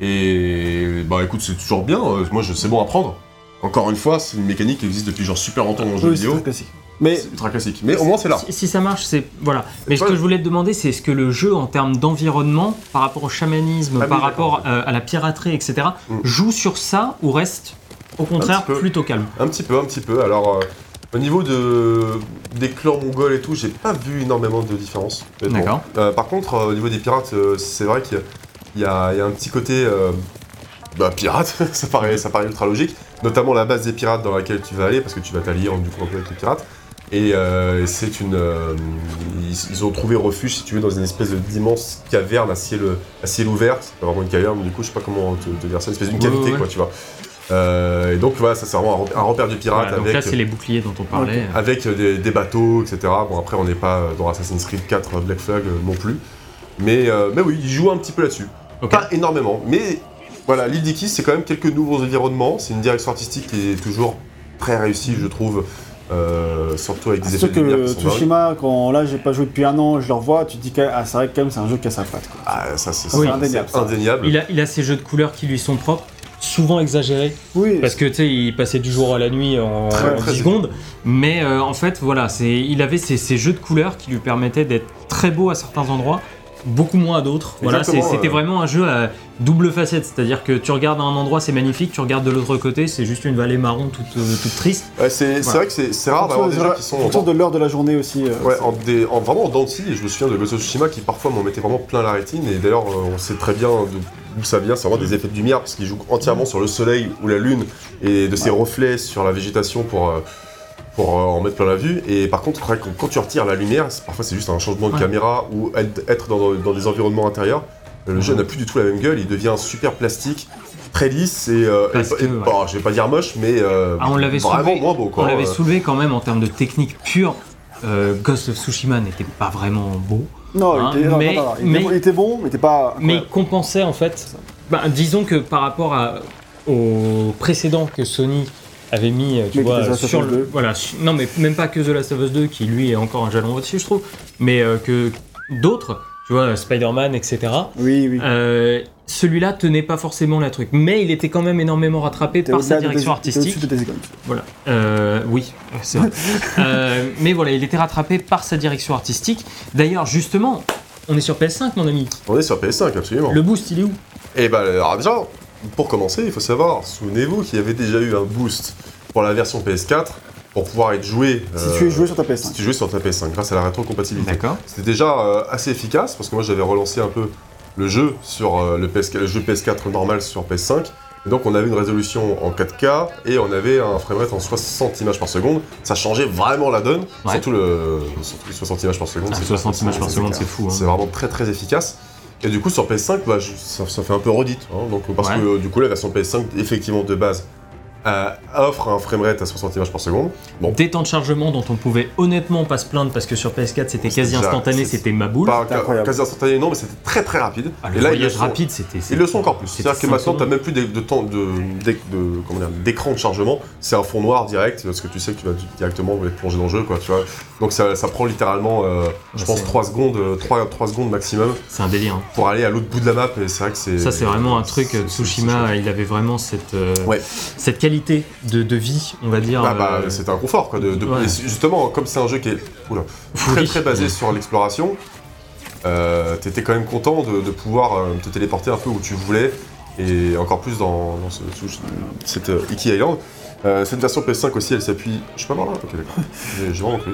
Et bah écoute, c'est toujours bien. euh, Moi, je- c'est bon à prendre. Encore une fois, c'est une mécanique qui existe depuis genre super longtemps dans le jeu Oui, vidéo. très classique. Mais C'est ultra classique. Mais au moins, c'est là. Si, si ça marche, c'est voilà. Mais ce que je voulais te demander, c'est est-ce que le jeu, en termes d'environnement, par rapport au chamanisme, Ah par rapport euh, à la piraterie, etc., Mm. joue sur ça ou reste au contraire plutôt calme? Un petit peu, un petit peu. Alors, euh, au niveau de, des clans mongols et tout, j'ai pas vu énormément de différence. D'accord. Euh, par contre, au niveau des pirates, c'est vrai qu'il y a- y, un petit côté bah, pirate, (laughs) ça, paraît, ça paraît ultra logique. Notamment la base des pirates dans laquelle tu vas aller, parce que tu vas t'allier en- du coup un peu avec les pirates. Et euh, c'est une. euh, ils, ils ont trouvé refuge, si tu veux, dans une espèce de- d'immense caverne à ciel, à ciel ouvert. C'est pas vraiment une caverne, mais du coup, je sais pas comment te, te dire ça, une espèce d'une Ouais, cavité, ouais, quoi, tu vois. Euh, et donc, voilà, ça c'est vraiment un repère- un repère du pirate Voilà, Donc avec. là, c'est les boucliers dont on parlait. Avec des, des bateaux, etc. Bon, après, on n'est pas euh, dans Assassin's Creed 4 Black Flag euh, non plus. Mais, euh, mais oui, il joue un petit peu là-dessus. Ok. Pas énormément, mais Voilà, l'île d'Iki, c'est quand même quelques nouveaux environnements. C'est une direction artistique qui est toujours très réussie, je trouve. euh, surtout avec des C'est effets sûr de lumière que qui sont dingues. Tsushima, quand là j'ai pas joué depuis un an, je le revois, tu te dis que ah, c'est vrai que quand même c'est un jeu qui a sa patte. quoi. Ah, ça, c'est Oui. indéniable. Il a, il a ses jeux de couleurs qui lui sont propres, souvent exagérés, Oui, parce que tu sais, il passait du jour à la nuit en, Très, en très 10 secondes. Mais euh, en fait, voilà, c'est, il avait ces, ces jeux de couleurs qui lui permettaient d'être très beau à certains endroits, beaucoup moins à d'autres. Voilà, c'était euh. vraiment un jeu à double facette, c'est-à-dire que tu regardes à un endroit, c'est magnifique, tu regardes de l'autre côté, c'est juste une vallée marron toute, euh, toute triste. Ouais, c'est Voilà. vrai que c'est rare en d'avoir des fonction jeux de- qui sont en fonction de l'heure de la journée aussi. euh, Ouais, en, des- en- vraiment en dents de scie, et je me souviens de Ghost of Tsushima qui parfois m'en mettait vraiment plein la rétine, et d'ailleurs euh, on sait très bien de- d'où ça vient, c'est vraiment des effets de lumière, parce qu'il joue entièrement sur le soleil ou la lune, et de ses reflets sur la végétation pour, euh, pour euh, en mettre plein la vue, et par contre quand tu retires la lumière, parfois c'est juste un changement de Ouais. caméra, ou être dans, dans des environnements intérieurs, le jeu n'a plus du tout la même gueule, il devient super plastique, très lisse, et, euh, Parce et- que, et- ouais. bon, je vais pas dire moche, mais euh, Ah, on l'avait vraiment soulevé, moins beau quoi. on l'avait Euh, soulevé quand même en termes de technique pure. euh, Ghost of Tsushima n'était pas vraiment beau. Non, Hein, il, était, non, mais- non, non, il mais- était- il était bon, mais il était pas. Mais il compensait en fait. bah, disons que par rapport à, au précédent que Sony avait mis, euh, tu Mais vois, sur Us le, 2. voilà, su- non mais même pas que The Last of Us 2 qui lui est encore un jalon au-dessus, je trouve, mais euh, que d'autres, tu vois, Spider-Man, etc. Oui, oui. euh, celui-là tenait pas forcément la truc, mais il était quand même énormément rattrapé par sa de direction t'es artistique. de. Voilà. Euh, oui, c'est vrai. (laughs) Euh, mais voilà, il était rattrapé par sa direction artistique. D'ailleurs, justement, on est sur PS5, mon ami. On est sur PS5, absolument. Le boost, il est où? Et bah alors déjà, pour commencer, il faut savoir, souvenez-vous qu'il y avait déjà eu un boost pour la version PS4 pour pouvoir être joué. Si euh, tu es joué sur ta si PS5. tu jouais sur ta PS5 grâce à la rétrocompatibilité. D'accord. C'était déjà euh, assez efficace parce que moi j'avais relancé un peu le jeu sur euh, le, PS, le jeu PS4 normal sur PS5. Et donc on avait une résolution en 4K et on avait un framerate en 60 images par seconde. Ça changeait vraiment la donne, Ouais. surtout, le, surtout les 60 images par seconde. Ah, c'est 60 images par seconde, c'est fou. hein. C'est vraiment très très efficace. Et du coup sur PS5, bah, je- ça, ça fait un peu redite. hein. donc, parce Ouais. que du coup la version PS5, effectivement de base, euh, offre un framerate à 60 images par seconde. Bon, Des temps de chargement dont on pouvait honnêtement pas se plaindre parce que sur PS4 c'était quasi déjà- instantané, c'était ma boule. pas incroyable. quasi instantané, non, mais c'était très très rapide. Ah, le et là, ils voyage sont- rapide, c'était. Ils le sont encore plus. C'est-à-dire que maintenant, t'as même plus de, de temps de, d'éc- de- d'écran de chargement. C'est un fond noir direct, parce que tu sais que tu vas directement être plongé dans le jeu, quoi. Tu vois. Donc ça, ça prend littéralement, euh, je pense, c'est- 3 secondes, euh, 3, 3 secondes maximum C'est un délire. hein. pour aller à l'autre bout de la map. Et c'est vrai que c'est. Ça, c'est vraiment un truc. Tsushima, il avait vraiment cette, euh, Ouais. cette qualité de, de vie, on va dire. Ah bah, euh, c'est un confort, quoi. De, ouais. justement, comme c'est un jeu qui est oula, très très basé sur l'exploration, euh, t'étais quand même content de, de pouvoir euh, te téléporter un peu où tu voulais, et encore plus dans, dans ce, ce- cette Iki Island. Cette version PS5 aussi, elle s'appuie. Je peux pas voir là Ok, d'accord. (laughs) J'ai j'ai vraiment cru.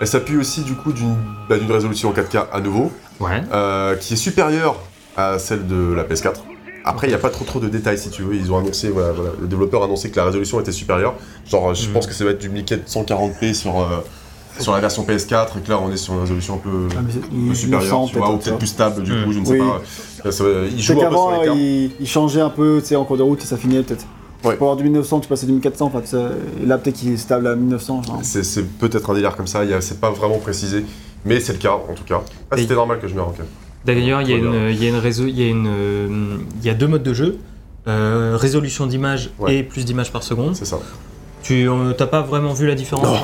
Elle s'appuie aussi du coup d'une bah, résolution en 4K à nouveau, Ouais. qui est supérieure à celle de la PS4. Après, il n'y a pas trop trop de détails si tu veux. Ils ont annoncé, voilà, voilà, le développeur a annoncé que la résolution était supérieure. Genre, je Mhm. pense que ça va être du 1440p sur, euh, sur la version PS4 et que là, on est sur une résolution un peu, Ah, un peu supérieure, 900 tu vois, ou peut-être, plus stable du Mhm. coup, je ne sais Oui. pas. Ça il C'est joue un peu sur qu'avant, les cartes. il, il changeait un peu, tu sais, en cours de route, et ça finissait peut-être. Ouais. Pour avoir du 1900, tu passais du 1400, enfin, là, peut-être qu'il est stable à 1900. Genre. C'est peut-être un délire comme ça, c'est pas vraiment précisé, mais c'est le cas en tout cas. Ah, c'était normal que je me ranque. D'ailleurs, il y a une, il y a une réseau, il y a une, euh, il y a deux modes de jeu. euh, résolution d'image Ouais. et plus d'images par seconde. C'est ça. Tu euh, t'as pas vraiment vu la différence Non.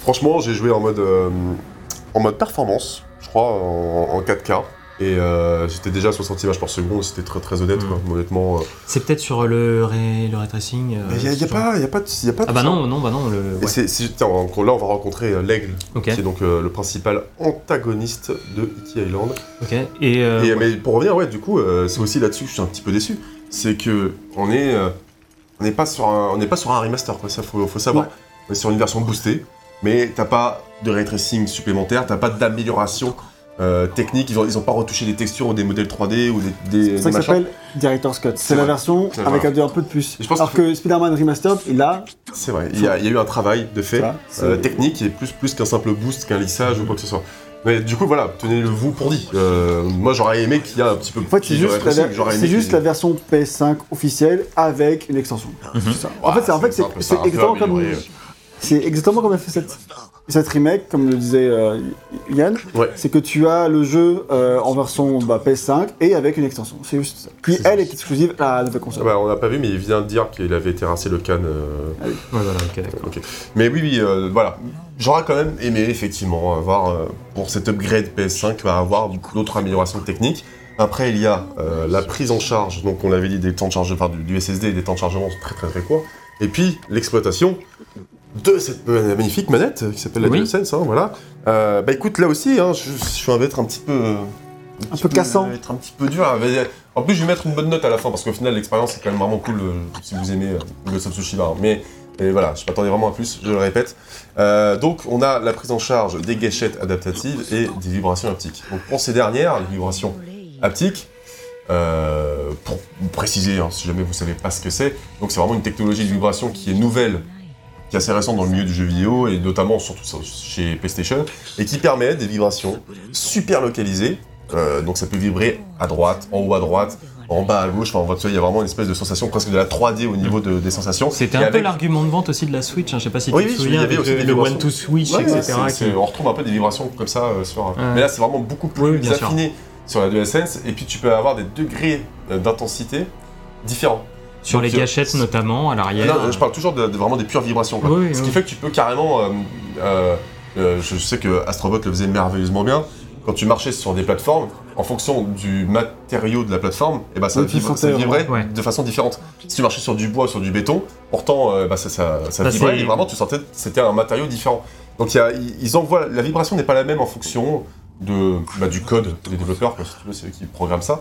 Franchement, j'ai joué en mode, euh, en mode performance, je crois, en, en 4K. Et euh, j'étais déjà à 60 images par seconde, c'était très très honnête, Mm. quoi, honnêtement. euh. C'est peut-être sur le, ray, le ray tracing. euh, il n'y a, y a sur- pas, y a pas, de- y a pas Ah bah ça. non, non, bah non. Le... Et ouais. c'est- là, on va rencontrer euh, l'aigle, qui est donc euh, le principal antagoniste de Iki Island. ok. Et, euh, Et, ouais. Mais pour revenir, ouais, du coup, euh, c'est aussi là-dessus que je suis un petit peu déçu. C'est que on est, euh, on n'est pas sur un, on n'est pas sur un remaster, quoi. Ça faut, faut savoir. Ouais. On est sur une version boostée, mais t'as pas de ray tracing supplémentaire, t'as pas d'amélioration euh, technique. Ils ont, ils ont pas retouché des textures ou des modèles 3D ou des, des, C'est ça qui machins. s'appelle Director's Cut. C'est la vrai. version C'est avec un, un peu de plus. Je pense Alors que Spider-Man Remastered, il a. C'est vrai. Il y, a, il y a eu un travail de fait euh, technique et plus plus qu'un simple boost, qu'un lissage ou quoi que ce soit. Mais du coup, voilà, tenez-le vous pour dit. Euh, moi, j'aurais aimé qu'il y ait un petit peu En fait, plus c'est de juste, la, ver- c'est juste ait- la version PS5 officielle avec une extension. Mhm. C'est ça. En fait, c'est en fait, c'est- un peu- c'est un peu exactement comme. C'est exactement comme FF7. Cette remake, comme le disait euh, Yann, Ouais. c'est que tu as le jeu euh, en version bah, PS5 et avec une extension. C'est juste ça. Qui, elle, est exclusive à la nouvelle Ah console. bah, on n'a pas vu, mais il vient de dire qu'il avait terrassé le can. euh, Ouais, voilà, ok, d'accord. ok. Mais oui, oui, euh, voilà. J'aurais quand même aimé, effectivement, avoir, euh, pour cet upgrade PS5, va avoir d'autres améliorations techniques. Après, il y a euh, la prise en charge, donc on l'avait dit, des temps de chargement, enfin, du, du SSD et des temps de chargement très très très courts. Et puis, l'exploitation de cette magnifique manette euh, qui s'appelle la Oui. DualSense, hein, voilà. Euh, bah écoute, là aussi, hein, je, je vais être un petit peu... euh, Un petit peu cassant. être un petit peu dur. Mais, En plus, je vais mettre une bonne note à la fin parce qu'au final, l'expérience est quand même vraiment cool euh, si vous aimez euh, of Tsushima. hein. Mais et voilà, je m'attendais vraiment à plus, je le répète. Euh, donc, on a la prise en charge des gâchettes adaptatives et des vibrations haptiques. Donc, pour ces dernières, les vibrations haptiques, euh, pour vous préciser, hein, si jamais vous savez pas ce que c'est, donc c'est vraiment une technologie de vibration qui est nouvelle, qui est assez récente dans le milieu du jeu vidéo et notamment surtout chez PlayStation, et qui permet des vibrations super localisées. Euh, donc ça peut vibrer à droite, en haut à droite, en bas à gauche. Enfin, on voit il y a vraiment une espèce de sensation presque de la 3D au niveau de- des sensations. C'était un peu l'argument de vente aussi de la Switch, hein, je sais pas si Oui, tu oui, te il y souviens, avait avec le. One to Switch, Ouais, etc. qui- on retrouve un peu des vibrations comme ça euh, sur. Ouais. Mais là, c'est vraiment beaucoup plus Oui, sûr. affiné sur la DualSense, et puis tu peux avoir des degrés euh, d'intensité différents. Sur les Donc, gâchettes notamment, à l'arrière. Non, je parle toujours de, de vraiment des pures vibrations. quoi. Oui, Ce oui. qui fait que tu peux carrément. euh, euh, euh, je sais que Astrobot le faisait merveilleusement bien. Quand tu marchais sur des plateformes, en fonction du matériau de la plateforme, et ben ça, Oui, vibre- ça vibrait. Ouais. de façon différente. Si tu marchais sur du bois ou sur du béton, pourtant euh, bah, ça, ça, ça Ça, vibrait et vraiment tu sentais que c'était un matériau différent. Donc y a- ils envoient la vibration n'est pas la même en fonction de bah, du code des développeurs, quoi, si tu veux, c'est eux qui programment ça.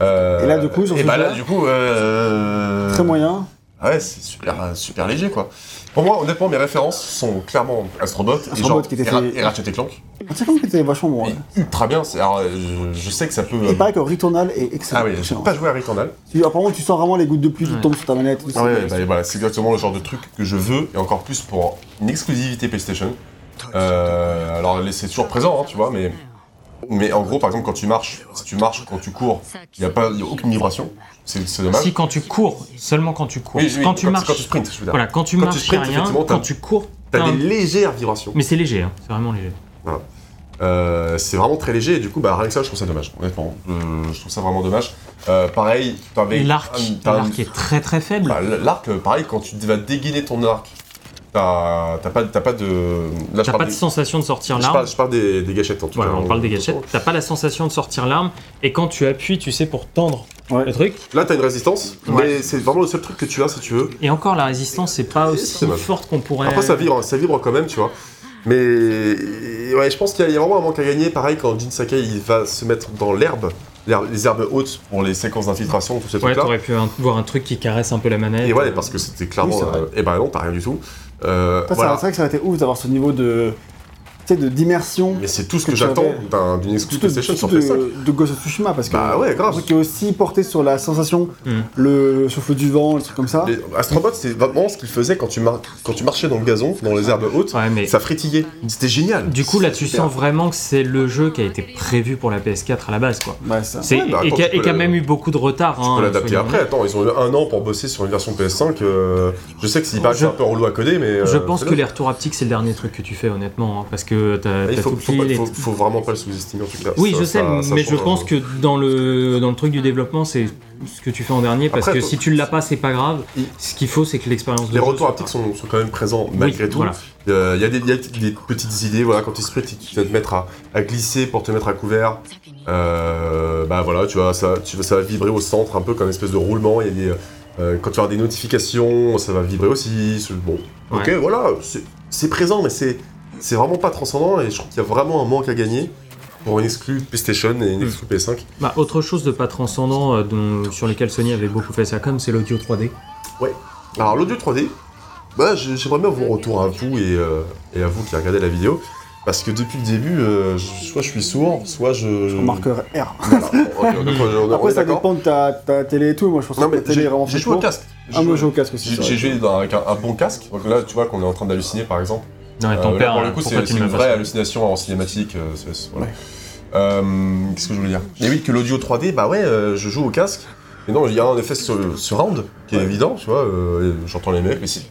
Euh, Et là, du coup, sur et ce bah là, du coup, euh, Très moyen. ah ouais, c'est super, super léger quoi. Pour moi, honnêtement, mes références sont clairement Astrobot, et, Astrobot genre, qui était et, Ra- fait- et Ratchet et Clank. C'est comme que c'était vachement bon. ouais. Et ultra bien. c'est- Alors, euh, je, je sais que ça peut. euh, Il paraît que Returnal est excellent. Ah oui, j'ai pas joué à Returnal. Tu- Apparemment, tu sens vraiment les gouttes de pluie qui Ouais. tombent sur ta manette. tout ça. Ah ouais, bah, voilà, c'est exactement le genre de truc que je veux, et encore plus pour une exclusivité PlayStation. Euh, alors, c'est toujours présent, hein, tu vois, mais. Mais en gros, par exemple, quand tu marches, si tu marches, quand tu cours, il n'y a, pas- y a aucune vibration. C'est dommage. Si quand tu cours, seulement quand tu cours. Oui, oui, quand tu marches, Quand tu sprints, je veux dire. voilà, quand tu Quand tu marches, y a rien. Quand tu cours, T'as des légères vibrations. mais c'est léger, hein, c'est vraiment léger. Euh, c'est vraiment très léger et du coup bah rien que ça je trouve ça dommage honnêtement Euh, je trouve ça vraiment dommage Euh, pareil t'avais L'arc, l'arc est très très faible. bah, l'arc pareil quand tu vas dégainer ton arc t'as t'as pas t'as pas de là pas de sensation de sortir je l'arme. parle, je parle des, des gâchettes en tout Voilà, cas on parle des gâchettes. T'as pas la sensation de sortir l'arme. Et quand tu appuies, tu sais, pour tendre Ouais. le truc. là t'as une résistance Ouais. mais c'est vraiment le seul truc que tu as si tu veux Et encore, la résistance, c'est pas aussi forte qu'on pourrait. après ça vibre ça vibre quand même tu vois mais ouais je pense qu'il y, a- il y a vraiment un manque à gagner pareil quand Jin Sakai il va se mettre dans l'herbe les herbes hautes pour les séquences d'infiltration tout ces Ouais, t'aurais pu un- voir un truc qui caresse un peu la manette. Et ouais, parce que c'était clairement. Oui, euh, eh ben non, t'as rien du tout. Euh, voilà. C'est vrai que ça aurait été ouf d'avoir ce niveau de. Tu sais, de d'immersion. Mais c'est tout ce que j'attends avais. d'une exclu Surtout PlayStation sur de, PS5. de Ghost of Tsushima parce que Bah ouais, grave. truc qui est aussi porté sur la sensation, Hmm. le souffle du vent, les trucs comme ça. Les- Astrobot, c'est vraiment ce qu'il faisait quand tu, mar- quand tu marchais dans le gazon, dans les herbes hautes. Ouais, mais Ça fritillait. C'était génial. du coup, là, tu Super. sens vraiment que c'est le jeu qui a été prévu pour la PS4 à la base, quoi. Ouais, ça. C'est- Ouais, bah, et attends, qui a, tu peux et qui a le- même eu beaucoup de retard. Tu hein, peux l'adapter après. Attends, ils ont eu un an pour bosser sur une version PS5. euh, je sais que c'est c'est un peu relou à coder, mais. Je euh, pense que les retours haptiques, c'est le dernier truc que tu fais, honnêtement. hein, parce que t'as faut, vraiment pas le sous-estimer en tout cas. Oui, Ça- je sais, ça- ça mais je pense que dans le, dans le truc du développement, c'est ce que tu fais en dernier. Parce Après, que si tu l'as pas, c'est pas grave. Il- Ce qu'il faut, c'est que l'expérience de Les retours haptiques sont, sont quand même présents malgré Oui, tout. voilà. Euh, Il y, a des- y a des petites idées, voilà, quand tu sprints, tu vas te mettre à, à glisser pour te mettre à couvert. Euh, bah voilà, tu vois, ça, tu, ça va vibrer au centre, un peu comme une espèce de roulement. Il y a des, euh, quand tu as des notifications, ça va vibrer aussi. Bon, ok, voilà, c'est présent, mais c'est c'est vraiment pas transcendant et je trouve qu'il y a vraiment un manque à gagner pour une exclue PlayStation et une Hmm. exclue PS5. Bah, autre chose de pas transcendant euh, dont- sur lesquels Sony avait beaucoup fait sa com, c'est l'audio 3D. Alors l'audio 3D, bah, j'ai- j'aimerais bien vos retours à vous et, euh, et à vous qui regardez la vidéo. Parce que depuis le début, euh, soit je suis sourd, soit je. Je remarquerai R. Voilà. Ok, donc, on- (laughs) on- on Après, ça dépend de ta, ta télé et tout. Moi, je pense Non, que mais ta télé est j'ai j'ai joué au casque. Ah, moi, je joue au casque aussi. J'ai j'ai joué dans- avec un, un bon casque. Donc là, tu vois qu'on est en train d'halluciner par exemple. Non, mais Euh, ton là, père, pour le euh, coup, c'est c'est une vraie hallucination en cinématique. euh, c'est- c'est- voilà. Euh, Qu'est-ce que je voulais dire? Et oui, que l'audio 3D, bah ouais, euh, je joue au casque. Et non, il y a un effet sur, surround qui est évident, tu vois. euh, et J'entends les mecs, mais si.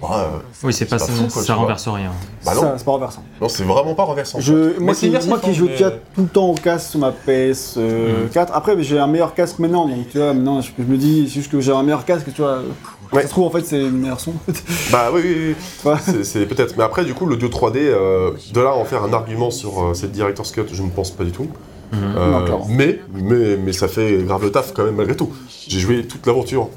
bah, Oui, c'est pas, pas ça, fou, quoi, ça renverse rien. bah non, Ça, c'est pas renversant. non c'est vraiment pas renversant. Je, moi, Mais c'est qui, moi qui hein, joue mais- tout le temps au casque sur ma PS4, après mais j'ai un meilleur casque maintenant, donc tu vois, maintenant je, je me dis, c'est juste que j'ai un meilleur casque, tu vois. Ouais. Ça se trouve en fait c'est le meilleur son. (laughs) Bah oui, oui, oui. Ouais. C'est- C'est peut-être. Mais après, du coup, l'audio 3D, euh, de là à en faire un argument sur euh, cette Director's Cut, je ne pense pas du tout. Euh, Non, clairement. mais, mais, mais ça fait grave le taf quand même, malgré tout. J'ai joué toute l'aventure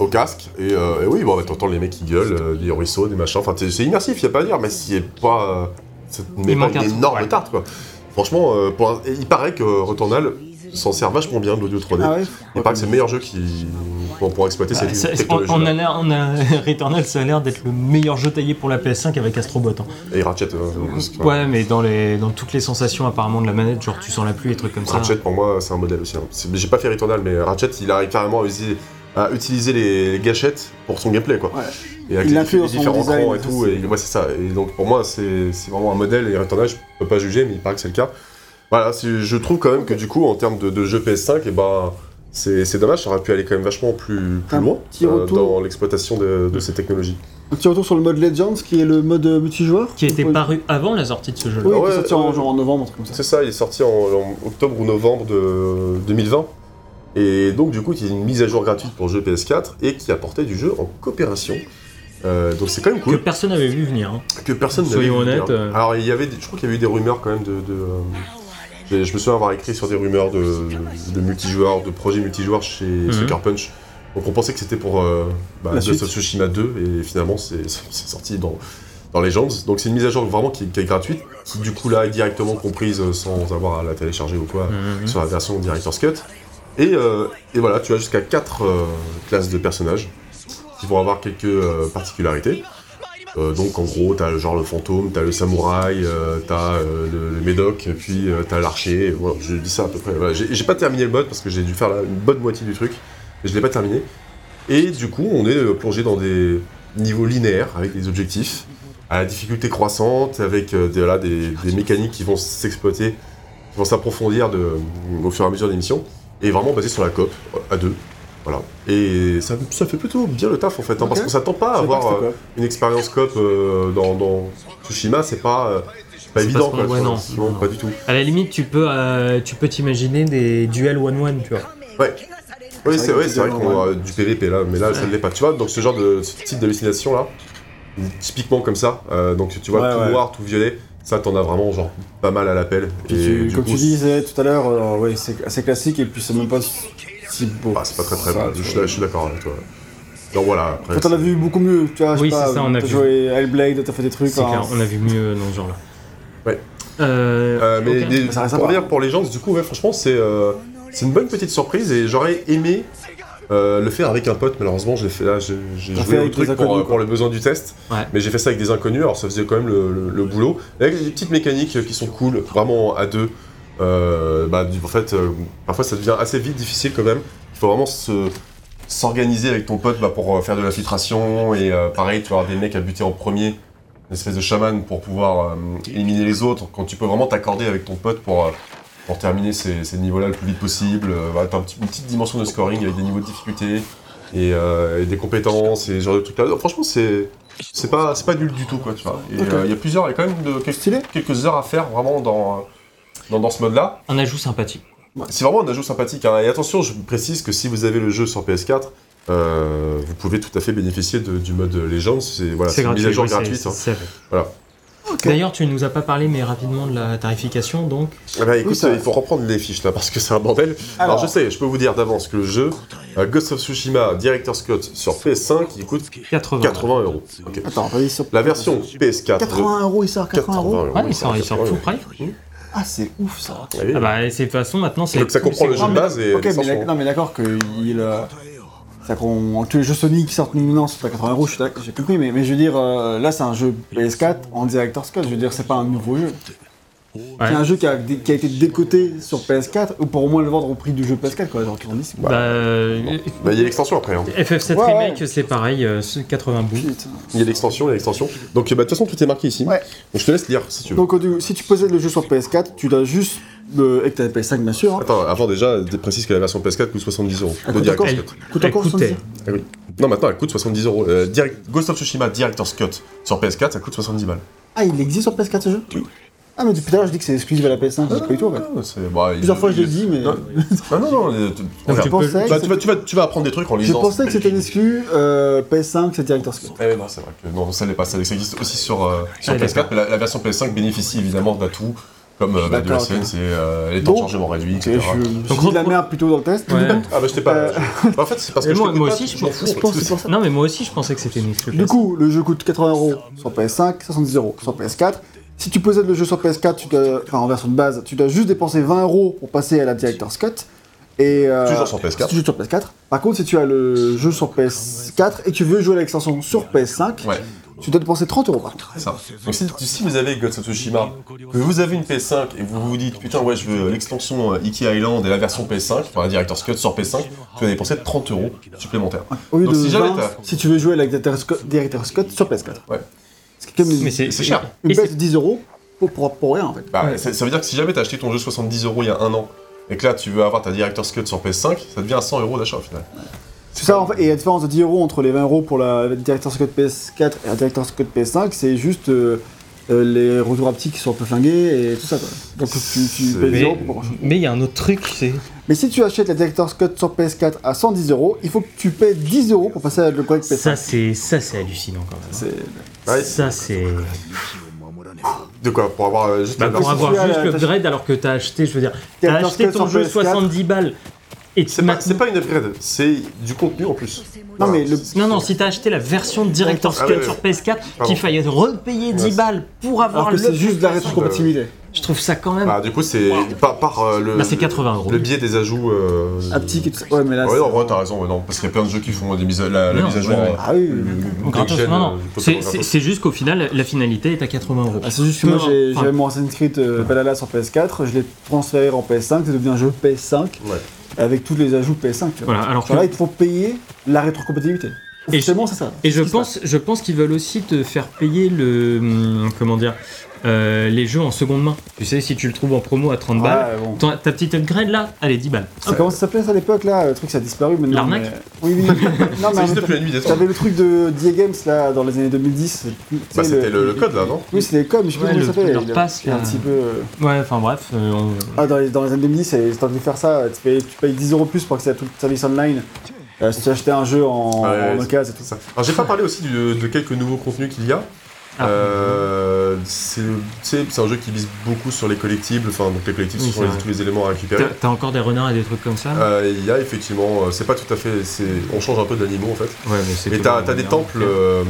au casque, et, euh, et oui, bon, bah, t'entends les mecs qui gueulent, euh, des ruisseaux, des machins. Enfin, c'est immersif, y a pas à dire, mais c'est pas. euh, un une énorme tarte, quoi. Franchement, euh, pour un- et il paraît que Returnal s'en sert vachement bien de l'audio 3D. Ah ouais Il paraît que c'est le meilleur jeu qui, pour exploiter cette Ah, technologie. on a l'air, on a (laughs) Returnal, ça a l'air d'être le meilleur jeu taillé pour la PS5 avec Astrobot. hein. Et Ratchet, euh, Ouais, mais dans les, dans toutes les sensations apparemment de la manette, genre tu sens la pluie et trucs comme ça. Ratchet pour moi c'est un modèle aussi. hein. C'est- J'ai pas fait Returnal mais Ratchet il arrive carrément à utiliser, à utiliser les, gâchettes pour son gameplay quoi. Ouais. Et avec Il les, son différents design, crans et tout. Et ouais c'est ça. Et donc pour moi c'est c'est vraiment un modèle et Returnal je peux pas juger mais il paraît que c'est le cas. Voilà, je trouve quand même que du coup en termes de, de jeu PS5 et ben c'est c'est dommage, ça aurait pu aller quand même vachement plus, plus loin euh, retour. dans l'exploitation de, de ces technologies. Un petit retour sur le mode Legends qui est le mode euh, multijoueur. Qui était paru avant la sortie de ce jeu-là. Oui, Ah ouais, est sorti en, ouais. genre en novembre, comme ça. C'est ça, il est sorti en, en octobre ou novembre de 2020. Et donc, du coup, il y a une mise à jour gratuite pour le jeu PS4 et qui apportait du jeu en coopération. Euh, donc, c'est quand même Que cool. personne n'avait vu venir. hein. Que, personne n'avait soyons vu venir. honnêtes, euh. Alors, il y avait, des- je crois qu'il y avait eu des rumeurs quand même de. de, euh, je me souviens avoir écrit sur des rumeurs de, de multijoueurs, de projets multijoueurs chez Mhm. Sucker Punch. Donc, on pensait que c'était pour euh, bah, Ghost of Tsushima 2 et finalement, (laughs) c'est sorti dans, dans Legends. Donc, c'est une mise à jour vraiment qui, qui est gratuite, qui du coup là est directement comprise euh, sans avoir à la télécharger ou quoi Mhm. sur la version Director's Cut. Et, euh, et voilà, tu as jusqu'à 4 classes de personnages qui vont avoir quelques euh, particularités. Euh, donc en gros, t'as genre le fantôme, t'as le samouraï, euh, t'as euh, le, médoc, puis t'as l'archer. Voilà, je dis ça à peu près. J'ai pas terminé le mode parce que j'ai dû faire une bonne moitié du truc, et je l'ai pas terminé. Et du coup, on est plongé dans des niveaux linéaires avec des objectifs à la difficulté croissante, avec des, mécaniques qui vont s'exploiter, qui vont s'approfondir au fur et à mesure des missions, et vraiment basé sur la coop à deux. Voilà. Et ça, ça fait plutôt bien le taf en fait, hein, parce qu'on s'attend pas à avoir euh, une expérience coop euh, dans, dans Tsushima, c'est pas, euh, pas évident pas quoi. ouais, non. Non, pas du tout. À la limite, tu peux, euh, tu peux t'imaginer des duels one-one, tu vois. Ouais. Oui, c'est vrai ouais, que c'est vrai qu'on a du PVP là, mais là ça ne l'est pas. Tu vois, donc ce genre de ce type d'hallucination là, typiquement comme ça, euh, donc tu vois Ouais, tout ouais. noir, tout violet, ça t'en as vraiment genre pas mal à l'appel. Puis Et tu- du comme coup, tu disais tout à l'heure, euh, ouais, c'est assez classique et puis c'est même pas si beau. ah, c'est pas très très Ça, bon. Je, suis- vois. je suis d'accord avec toi. Donc voilà. Après, T'en as vu beaucoup mieux, tu vois, Oui, c'est ça, on a t'as vu. joué Hellblade, t'as fait des trucs. C'est hein, clair, on a vu mieux dans ce genre-là. Ouais. Euh, Euh, mais des- Ça reste pour revenir pour les gens, du coup, ouais, franchement, c'est euh, c'est une bonne petite surprise et j'aurais aimé euh, le faire avec un pote. Malheureusement, j'ai fait là, j'ai joué au truc pour, le besoin du test, Ouais. mais j'ai fait ça avec des inconnus. Alors ça faisait quand même le, le- le boulot, avec des petites mécaniques qui sont cool, vraiment à deux. Euh, bah, du- en fait, euh, parfois ça devient assez vite difficile quand même. Il faut vraiment se s'organiser avec ton pote bah, pour euh, faire de l'infiltration et euh, pareil, tu vas avoir des mecs à buter en premier, une espèce de chaman pour pouvoir euh, éliminer les autres. Quand tu peux vraiment t'accorder avec ton pote pour, euh, pour terminer ces, ces niveaux-là le plus vite possible. Euh, voilà, t'as un petit- une petite dimension de scoring avec des niveaux de difficulté et, euh, et des compétences et ce genre de trucs là. Franchement, c'est c'est pas c'est pas nul du tout quoi, tu vois. Euh, il y a plusieurs, il y a quand même de, quelques, quelques heures à faire vraiment dans euh, dans, dans ce mode-là. Un ajout sympathique. C'est vraiment un ajout sympathique. hein. Et attention, je précise que si vous avez le jeu sur PS4, euh, vous pouvez tout à fait bénéficier de- du mode Legends. C'est voilà, c'est une mise à jour gratuite. hein. c'est vrai. Voilà. D'ailleurs, tu nous as pas parlé, mais rapidement, de la tarification, donc. Eh ben, écoute, Oui, ça- il faut reprendre les fiches là parce que c'est un bordel. Alors, Alors. je sais, je peux vous dire d'avance que le jeu euh, Ghost of Tsushima Director's Cut sur PS5 il coûte 80. 80 euros. Ok. Attends, sur. La version PS4. 80 euros, il sort 80 euros. Ouais, il sort, il sort 80 full price. Ah, c'est ouf ça. Oui. Ah bah, c'est de toute façon, maintenant, c'est. Donc ça comprend c'est le jeu de base et Ok, mais non, mais d'accord que il. euh, C'est-à-dire qu'on. Tous les jeux Sony qui sortent maintenant sont à 80 euros, je suis d'accord, j'ai compris, mais, mais je veux dire, euh, là c'est un jeu PS4 en Director's Cut, je veux dire, c'est pas un nouveau jeu. Ouais. C'est un jeu qui a, qui a été décoté sur PS4, ou pour au moins le vendre au prix du jeu PS4, quoi, genre 90. Bah, euh, Bah, il y a l'extension après. hein. FF7 Ouais, Remake, ouais. c'est pareil, euh, c'est 80 bouts. Putain. Il y a l'extension, il y a l'extension. Donc bah, de toute façon tout est marqué ici. Ouais. Donc je te laisse lire si tu veux. Donc, si tu possèdes le jeu sur PS4, tu dois juste. euh, et que t'as la PS5, bien sûr. hein. Attends, avant déjà, précise que la version PS4 coûte 70 euros. Elle coûte encore, Director's Cut. coûte encore coûtait. 70. Ah oui. Non, maintenant elle coûte 70 euros. Euh, Direct- Ghost of Tsushima Director's Cut sur PS4, ça coûte 70 balles. Ah, il existe sur PS4 ce jeu? Ah, mais depuis tout à l'heure, je dis que c'est exclusif à la PS5, c'est pas du tout en fait. Ah, c'est- bah, il- Plusieurs fois, je l'ai dit, mais. Non, (laughs) non, non, non, euh, tu- regarde. tu pensais peux- que Tu vas, tu, vas, tu, vas, tu vas apprendre des trucs en Je lisant. pensais que c'était une exclu euh, PS5, c'est Director's Cut. Eh non, c'est vrai que non, ça l'est pas. Ça existe aussi sur, euh, sur Ah, PS4, d'accord. mais la, la version PS5 bénéficie évidemment d'atouts comme euh, bah, de la D'accord, scène, c'est euh, les temps de chargement réduits, Ok, etc. je je Donc, dis de la merde plutôt dans le test. Ouais. Ah bah je t'ai pas. Euh, (laughs) En fait, c'est parce que Et je moi- t'écoute moi pas, aussi, je je m'en pense- fous. je pense pour ça. Non, mais moi aussi, je pensais que c'était une exclu. Du coup, le jeu coûte 80 euros sur PS5, 70 euros sur PS4. Si tu possèdes le jeu sur PS4, tu dois, enfin en version de base, tu dois juste dépenser 20 euros pour passer à la Director's Cut. Et, euh, Toujours sur PS4. Toujours sur PS4. Par contre, si tu as le jeu sur PS4 et tu veux jouer à l'extension sur PS5, Ouais, tu dois dépenser 30 euros par ça. Donc si, si vous avez Ghost of Tsushima, que vous avez une PS5 et vous vous dites putain ouais je veux l'extension euh, Iki Island et la version PS5, enfin la Director's Cut sur PS5, tu vas dépenser 30 euros supplémentaires. Au lieu Donc, de si jamais 20, t'as- si tu veux jouer à la Director's Cut, Director's Cut sur PS4. Ouais. C'est quand même une, Mais c'est C'est cher. une baisse c'est- de 10 euros pour, pour, pour rien en fait. Bah, Ouais. ça, ça veut dire que si jamais t'as acheté ton jeu 70 euros il y a un an et que là tu veux avoir ta Director's Cut sur PS5, ça devient à 100 euros d'achat au final. C'est ça en fait, et la différence de 10 euros entre les 20 euros pour la Director's Cut PS4 et la Director's Cut PS5, c'est juste euh, euh, les retours haptiques qui sont un peu flingués et tout ça quoi. Donc tu, tu payes 10 Mais euros pour grand chose. mais il y a un autre truc, c'est. Mais si tu achètes la Director's Cut sur PS4 à 110 euros, il faut que tu payes 10 euros pour passer à le codec PS5. Ça, c'est ça, c'est hallucinant quand même. C'est- Ouais. Ça, c'est. De quoi? Pour avoir euh, juste Bah, pour avoir tu as juste l'upgrade alors que t'as acheté, je veux dire, t'as acheté ton jeu PS4. 70 balles et C'est pas, c'est pas une upgrade, c'est du contenu en plus. Non mais le... Non, non, si t'as acheté la version Director's Ah Cut ouais, ouais. sur PS4, Pardon. qu'il faille repayer 10 Ouais. balles pour avoir Alors que le. c'est juste de la rétrocompatibilité. Je trouve ça quand même. Bah du coup c'est par, par euh, le, Bah, c'est 80 euros. le biais des ajouts. Euh... Haptique et tout ça. Ouais mais là... Ouais, en vrai t'as raison, ouais, non, parce qu'il y a plein de jeux qui font des mises à, la, la Non, mise à jour. ouais, ouais. euh, Ah oui. euh, non, non. C'est- juste qu'au final, la finalité est à 80 euros. Ah, c'est juste que moi Non, j'avais mon Assassin's Creed euh, Valhalla sur PS4, je l'ai transféré en PS5, c'est devenu un jeu PS5 Ouais. Avec tous les ajouts PS5. Tu vois. Voilà, alors que- là, il te faut payer la rétrocompatibilité. Et c'est ça. Et je pense, je pense qu'ils veulent aussi te faire payer le. hum, Comment dire euh, Les jeux en seconde main. Tu sais, si tu le trouves en promo à 30 passe. balles, Ouais, bon. ta ta petite upgrade là, allez, 10 balles. Comment ça s'appelait ça à l'époque là Le truc ça a disparu maintenant. L'arnaque mais- Oui, oui. (laughs) non, mais Ça la nuit des. T'avais le truc de DA Games là dans les années 2010. tu sais, Bah c'était le, le code là, non Oui, c'était les codes, mais je sais Ouais, plus comment le- ça s'appelle. leur Il passe, un petit peu. euh, Ouais, enfin bref, euh, on- Ah, dans les, dans les années 2010, c'est- si t'as envie de faire ça, tu payes, tu payes 10 euros plus pour accéder à tout le service online. Euh, si tu achetais un jeu en, Ouais, en occasion et tout. Ça. Alors j'ai pas parlé aussi du- de quelques nouveaux contenus qu'il y a. Ah. Euh, c'est un jeu qui vise beaucoup sur les collectibles, enfin donc les collectibles Oui, ce sont les- tous les éléments à récupérer. t'as encore des renards et des trucs comme ça Euh, Il y a effectivement, euh, c'est pas tout à fait, c'est, on change un peu d'animaux en fait. Ouais, mais Et t'as, des temples. euh,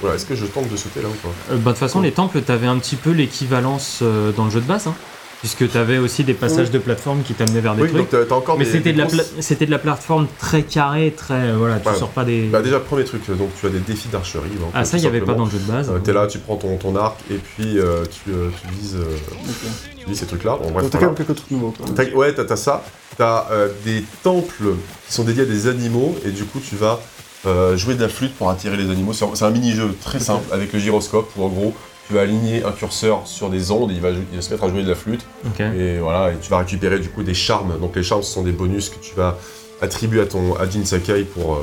voilà, est-ce que je tente de sauter là ou pas? Bah, de toute façon, les temples, t'avais un petit peu l'équivalence dans le jeu de base, hein, puisque t'avais aussi des passages Oui. de plateforme qui t'amenaient vers des Oui, trucs. donc t'as, t'as encore Mais des. c'était de, la des pla- grosses- c'était de la plateforme très carrée, très. euh, voilà, tu Ouais. sors pas des. Bah déjà premier truc, donc tu as des défis d'archerie. donc, ah, euh, ça, il n'y avait pas dans le jeu de base. Euh, t'es là, tu prends ton, ton arc et puis euh, tu, euh, tu vises, euh, tu vises ces trucs-là. Bon, bref, Donc t'as voilà. quand même quelques trucs nouveaux. Ouais, t'as, t'as ça. T'as euh, des temples qui sont dédiés à des animaux et du coup tu vas euh, jouer de la flûte pour attirer les animaux. C'est, c'est un mini-jeu très simple avec le gyroscope où en gros tu vas aligner un curseur sur des ondes et il va, jou- il va se mettre à jouer de la flûte et voilà et tu vas récupérer du coup des charmes. Donc les charmes ce sont des bonus que tu vas attribuer à ton à Jin Sakai pour, euh,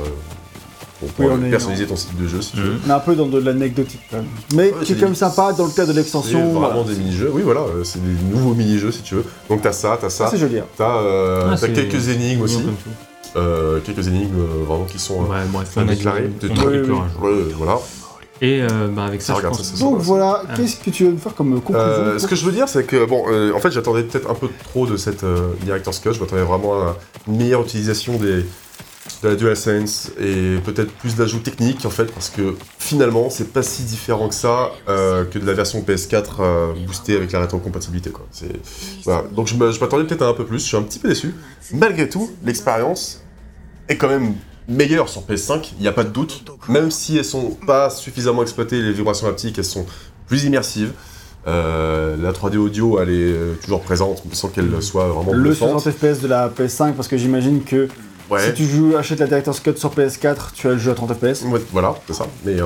pour, pour Oui, on est- personnaliser ton style de jeu si tu veux. On est un peu dans de l'anecdotique quand même. Mais Ouais, qui est c'est- quand même sympa dans le cadre de C'est l'extension. vraiment voilà. des mini-jeux. Oui, voilà, euh, c'est des nouveaux mini-jeux si tu veux. Donc t'as ça, t'as Ah, ça. c'est joli. hein. T'as euh, Ah, t'as c'est- quelques énigmes aussi. Comme tout. Euh, quelques énigmes euh, vraiment qui sont. euh, Ouais, Oui, oui. ouais, voilà. Et euh, bah, avec ça, Ça, je pense. ça, Donc voilà, Ah. qu'est-ce que tu veux nous faire comme conclusion Euh, ce que je veux dire, c'est que, bon, euh, en fait, j'attendais peut-être un peu trop de cette euh, Director's Cut. Je m'attendais vraiment à une meilleure utilisation des, de la DualSense et peut-être plus d'ajouts techniques, en fait, parce que finalement, c'est pas si différent que ça euh, que de la version PS4 euh, boostée avec la rétrocompatibilité, quoi. Voilà. Donc, je me- je m'attendais peut-être à un peu plus. Je suis un petit peu déçu. Malgré tout, l'expérience est quand même meilleure sur PS5, il n'y a pas de doute. Même si elles sont pas suffisamment exploitées, les vibrations haptiques, elles sont plus immersives. Euh, la 3D audio, elle est euh, toujours présente, sans qu'elle soit vraiment Le bluffante. 60 FPS de la PS5, parce que j'imagine que Ouais. si tu joues, achètes la Director's Cut sur PS4, tu as le jeu à 30 FPS. Ouais, voilà, c'est ça. Mais euh,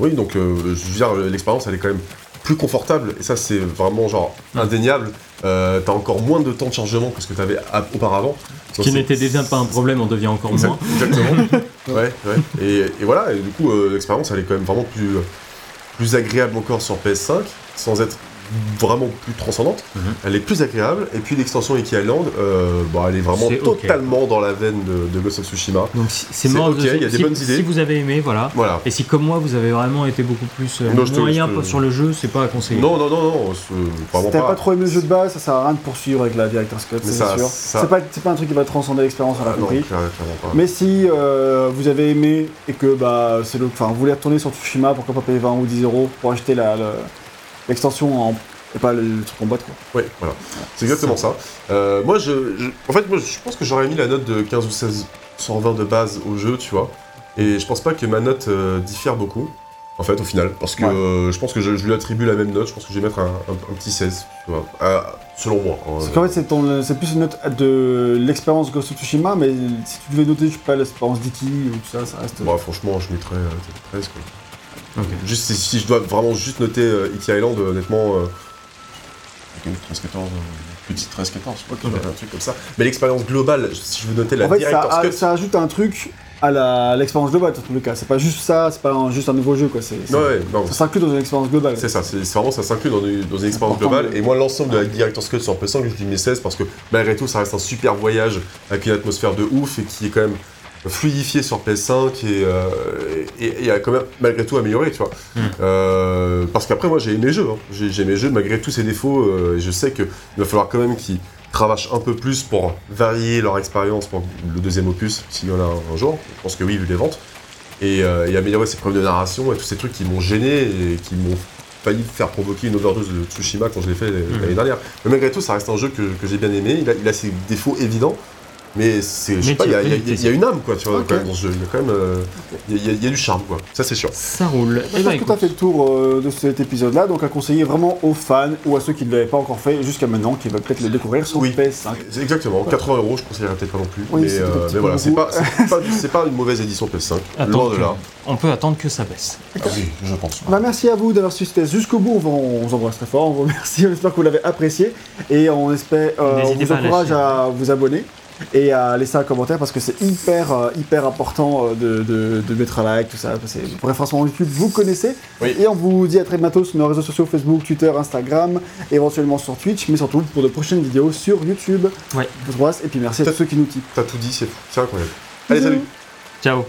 oui, donc euh, je veux dire, l'expérience, elle est quand même plus confortable, et ça, c'est vraiment genre indéniable. Euh, T'as encore moins de temps de chargement que ce que t'avais auparavant. Ce qui n'était déjà pas un problème, on devient encore moins. Exactement. (laughs) ouais, ouais. Et, et voilà, et du coup, euh, l'expérience, elle est quand même vraiment plus, plus agréable encore sur PS5, sans être vraiment plus transcendante. Mhm. Elle est plus agréable, et puis l'extension Iki Island, euh, bah, elle est vraiment totalement dans la veine de, de Ghost of Tsushima. Donc si- c'est mort. de- il y a des si, bonnes si idées. vous avez aimé, voilà. Voilà. Et si comme moi vous avez vraiment été beaucoup plus euh, Non, je te- moyen je te- sur le jeu, c'est pas à conseiller. Non, non, non, non, Si vraiment t'as pas. pas trop aimé le jeu de base, ça sert à rien de poursuivre avec la Director's Cut, c'est sûr. ça- C'est pas, c'est pas un truc qui va transcender l'expérience, on l'a non, compris. Mais si euh, vous avez aimé et que bah, c'est le, enfin, vous voulez retourner sur Tsushima, pourquoi pas payer 20 ou 10 euros pour acheter la- la- l'extension en, et pas le, le truc en boîte quoi. Ouais, voilà. C'est exactement ça. Euh, moi, je, je- en fait, moi, je pense que j'aurais mis la note de 15 ou 16 sur 20 de base au jeu, tu vois. Et je pense pas que ma note euh, diffère beaucoup, en fait, au final. Parce que Ouais. euh, je pense que je, je lui attribue la même note. Je pense que je vais mettre un, un- un petit 16, tu vois. Euh, selon moi. hein. Parce qu'en fait c'est ton- c'est plus une note de l'expérience Ghost of Tsushima, mais si tu devais noter je sais pas l'expérience d'Iki ou tout ça, ça reste. Bon, franchement, je mettrais euh, 13, quoi. Juste si, si je dois vraiment juste noter euh, E.T. Island, euh, honnêtement. euh, 13, 14, euh, petit 13, 14, je sais pas, un truc comme ça. Mais l'expérience globale, si je veux noter la en fait Director's ça, Cut, ça ajoute un truc à l'expérience globale dans tous les cas. C'est pas juste ça, c'est pas un- juste un nouveau jeu quoi. C'est, Ouais, ouais, ça s'inclut dans une expérience globale. C'est ça, c'est vraiment ça s'inclut dans une, dans une expérience globale. de- Et moi, l'ensemble de la Director's Cut sur PS5, je lui mets 16 parce que malgré tout, ça reste un super voyage avec une atmosphère de ouf et qui est quand même fluidifié sur PS5 et, euh, et, et a quand même malgré tout amélioré, tu vois. Mm. Euh, parce qu'après, moi, j'ai aimé le jeu. hein. J'ai aimé le jeu malgré tous ses défauts. euh, et je sais qu'il va falloir quand même qu'ils cravachent un peu plus pour varier leur expérience pour le deuxième opus, s'il y en a un, un jour. Je pense que oui, vu les ventes. Et, euh, et améliorer ses problèmes de narration et tous ces trucs qui m'ont gêné et qui m'ont failli faire provoquer une overdose de Tsushima quand je l'ai fait l'année dernière. Mais malgré tout, ça reste un jeu que, que j'ai bien aimé. Il a, il a ses défauts évidents, mais c'est, je sais Mais pas, il y, a- y y une âme, quoi, tu vois, Ok. quand même, dans ce jeu. Il y a quand même, euh, il y a- y y du charme, quoi. Ça, c'est sûr. Ça roule. Je pense que tu as fait le tour euh, de cet épisode-là, donc à conseiller vraiment aux fans ou à ceux qui ne l'avaient pas encore fait jusqu'à maintenant, qui veulent peut-être le découvrir sur Oui. PS5. C'est Exactement. 80 euros, je conseillerais peut-être pas non plus. Oui, mais, euh, mais voilà, c'est pas, c'est pas, c'est pas une mauvaise édition PS5. (laughs) attends Loin de que- là. On peut attendre que ça baisse. Ah oui, je pense. Bah, merci à vous d'avoir suivi jusqu'au bout, on, vous embrasse très fort, on vous remercie, (laughs) on espère que vous l'avez apprécié et on, espère, euh, on vous encourage à vous abonner et à laisser un commentaire parce que c'est hyper, euh, hyper important euh, de, de- de mettre un like, tout ça. C'est le référencement YouTube, vous connaissez. Oui. Et on vous dit à très bientôt sur nos réseaux sociaux Facebook, Twitter, Instagram, éventuellement sur Twitch, mais surtout pour de prochaines vidéos sur YouTube. Ouais. Et puis merci à tous ceux qui nous typent. T'as tout dit, c'est c'est incroyable. Allez, salut Ciao.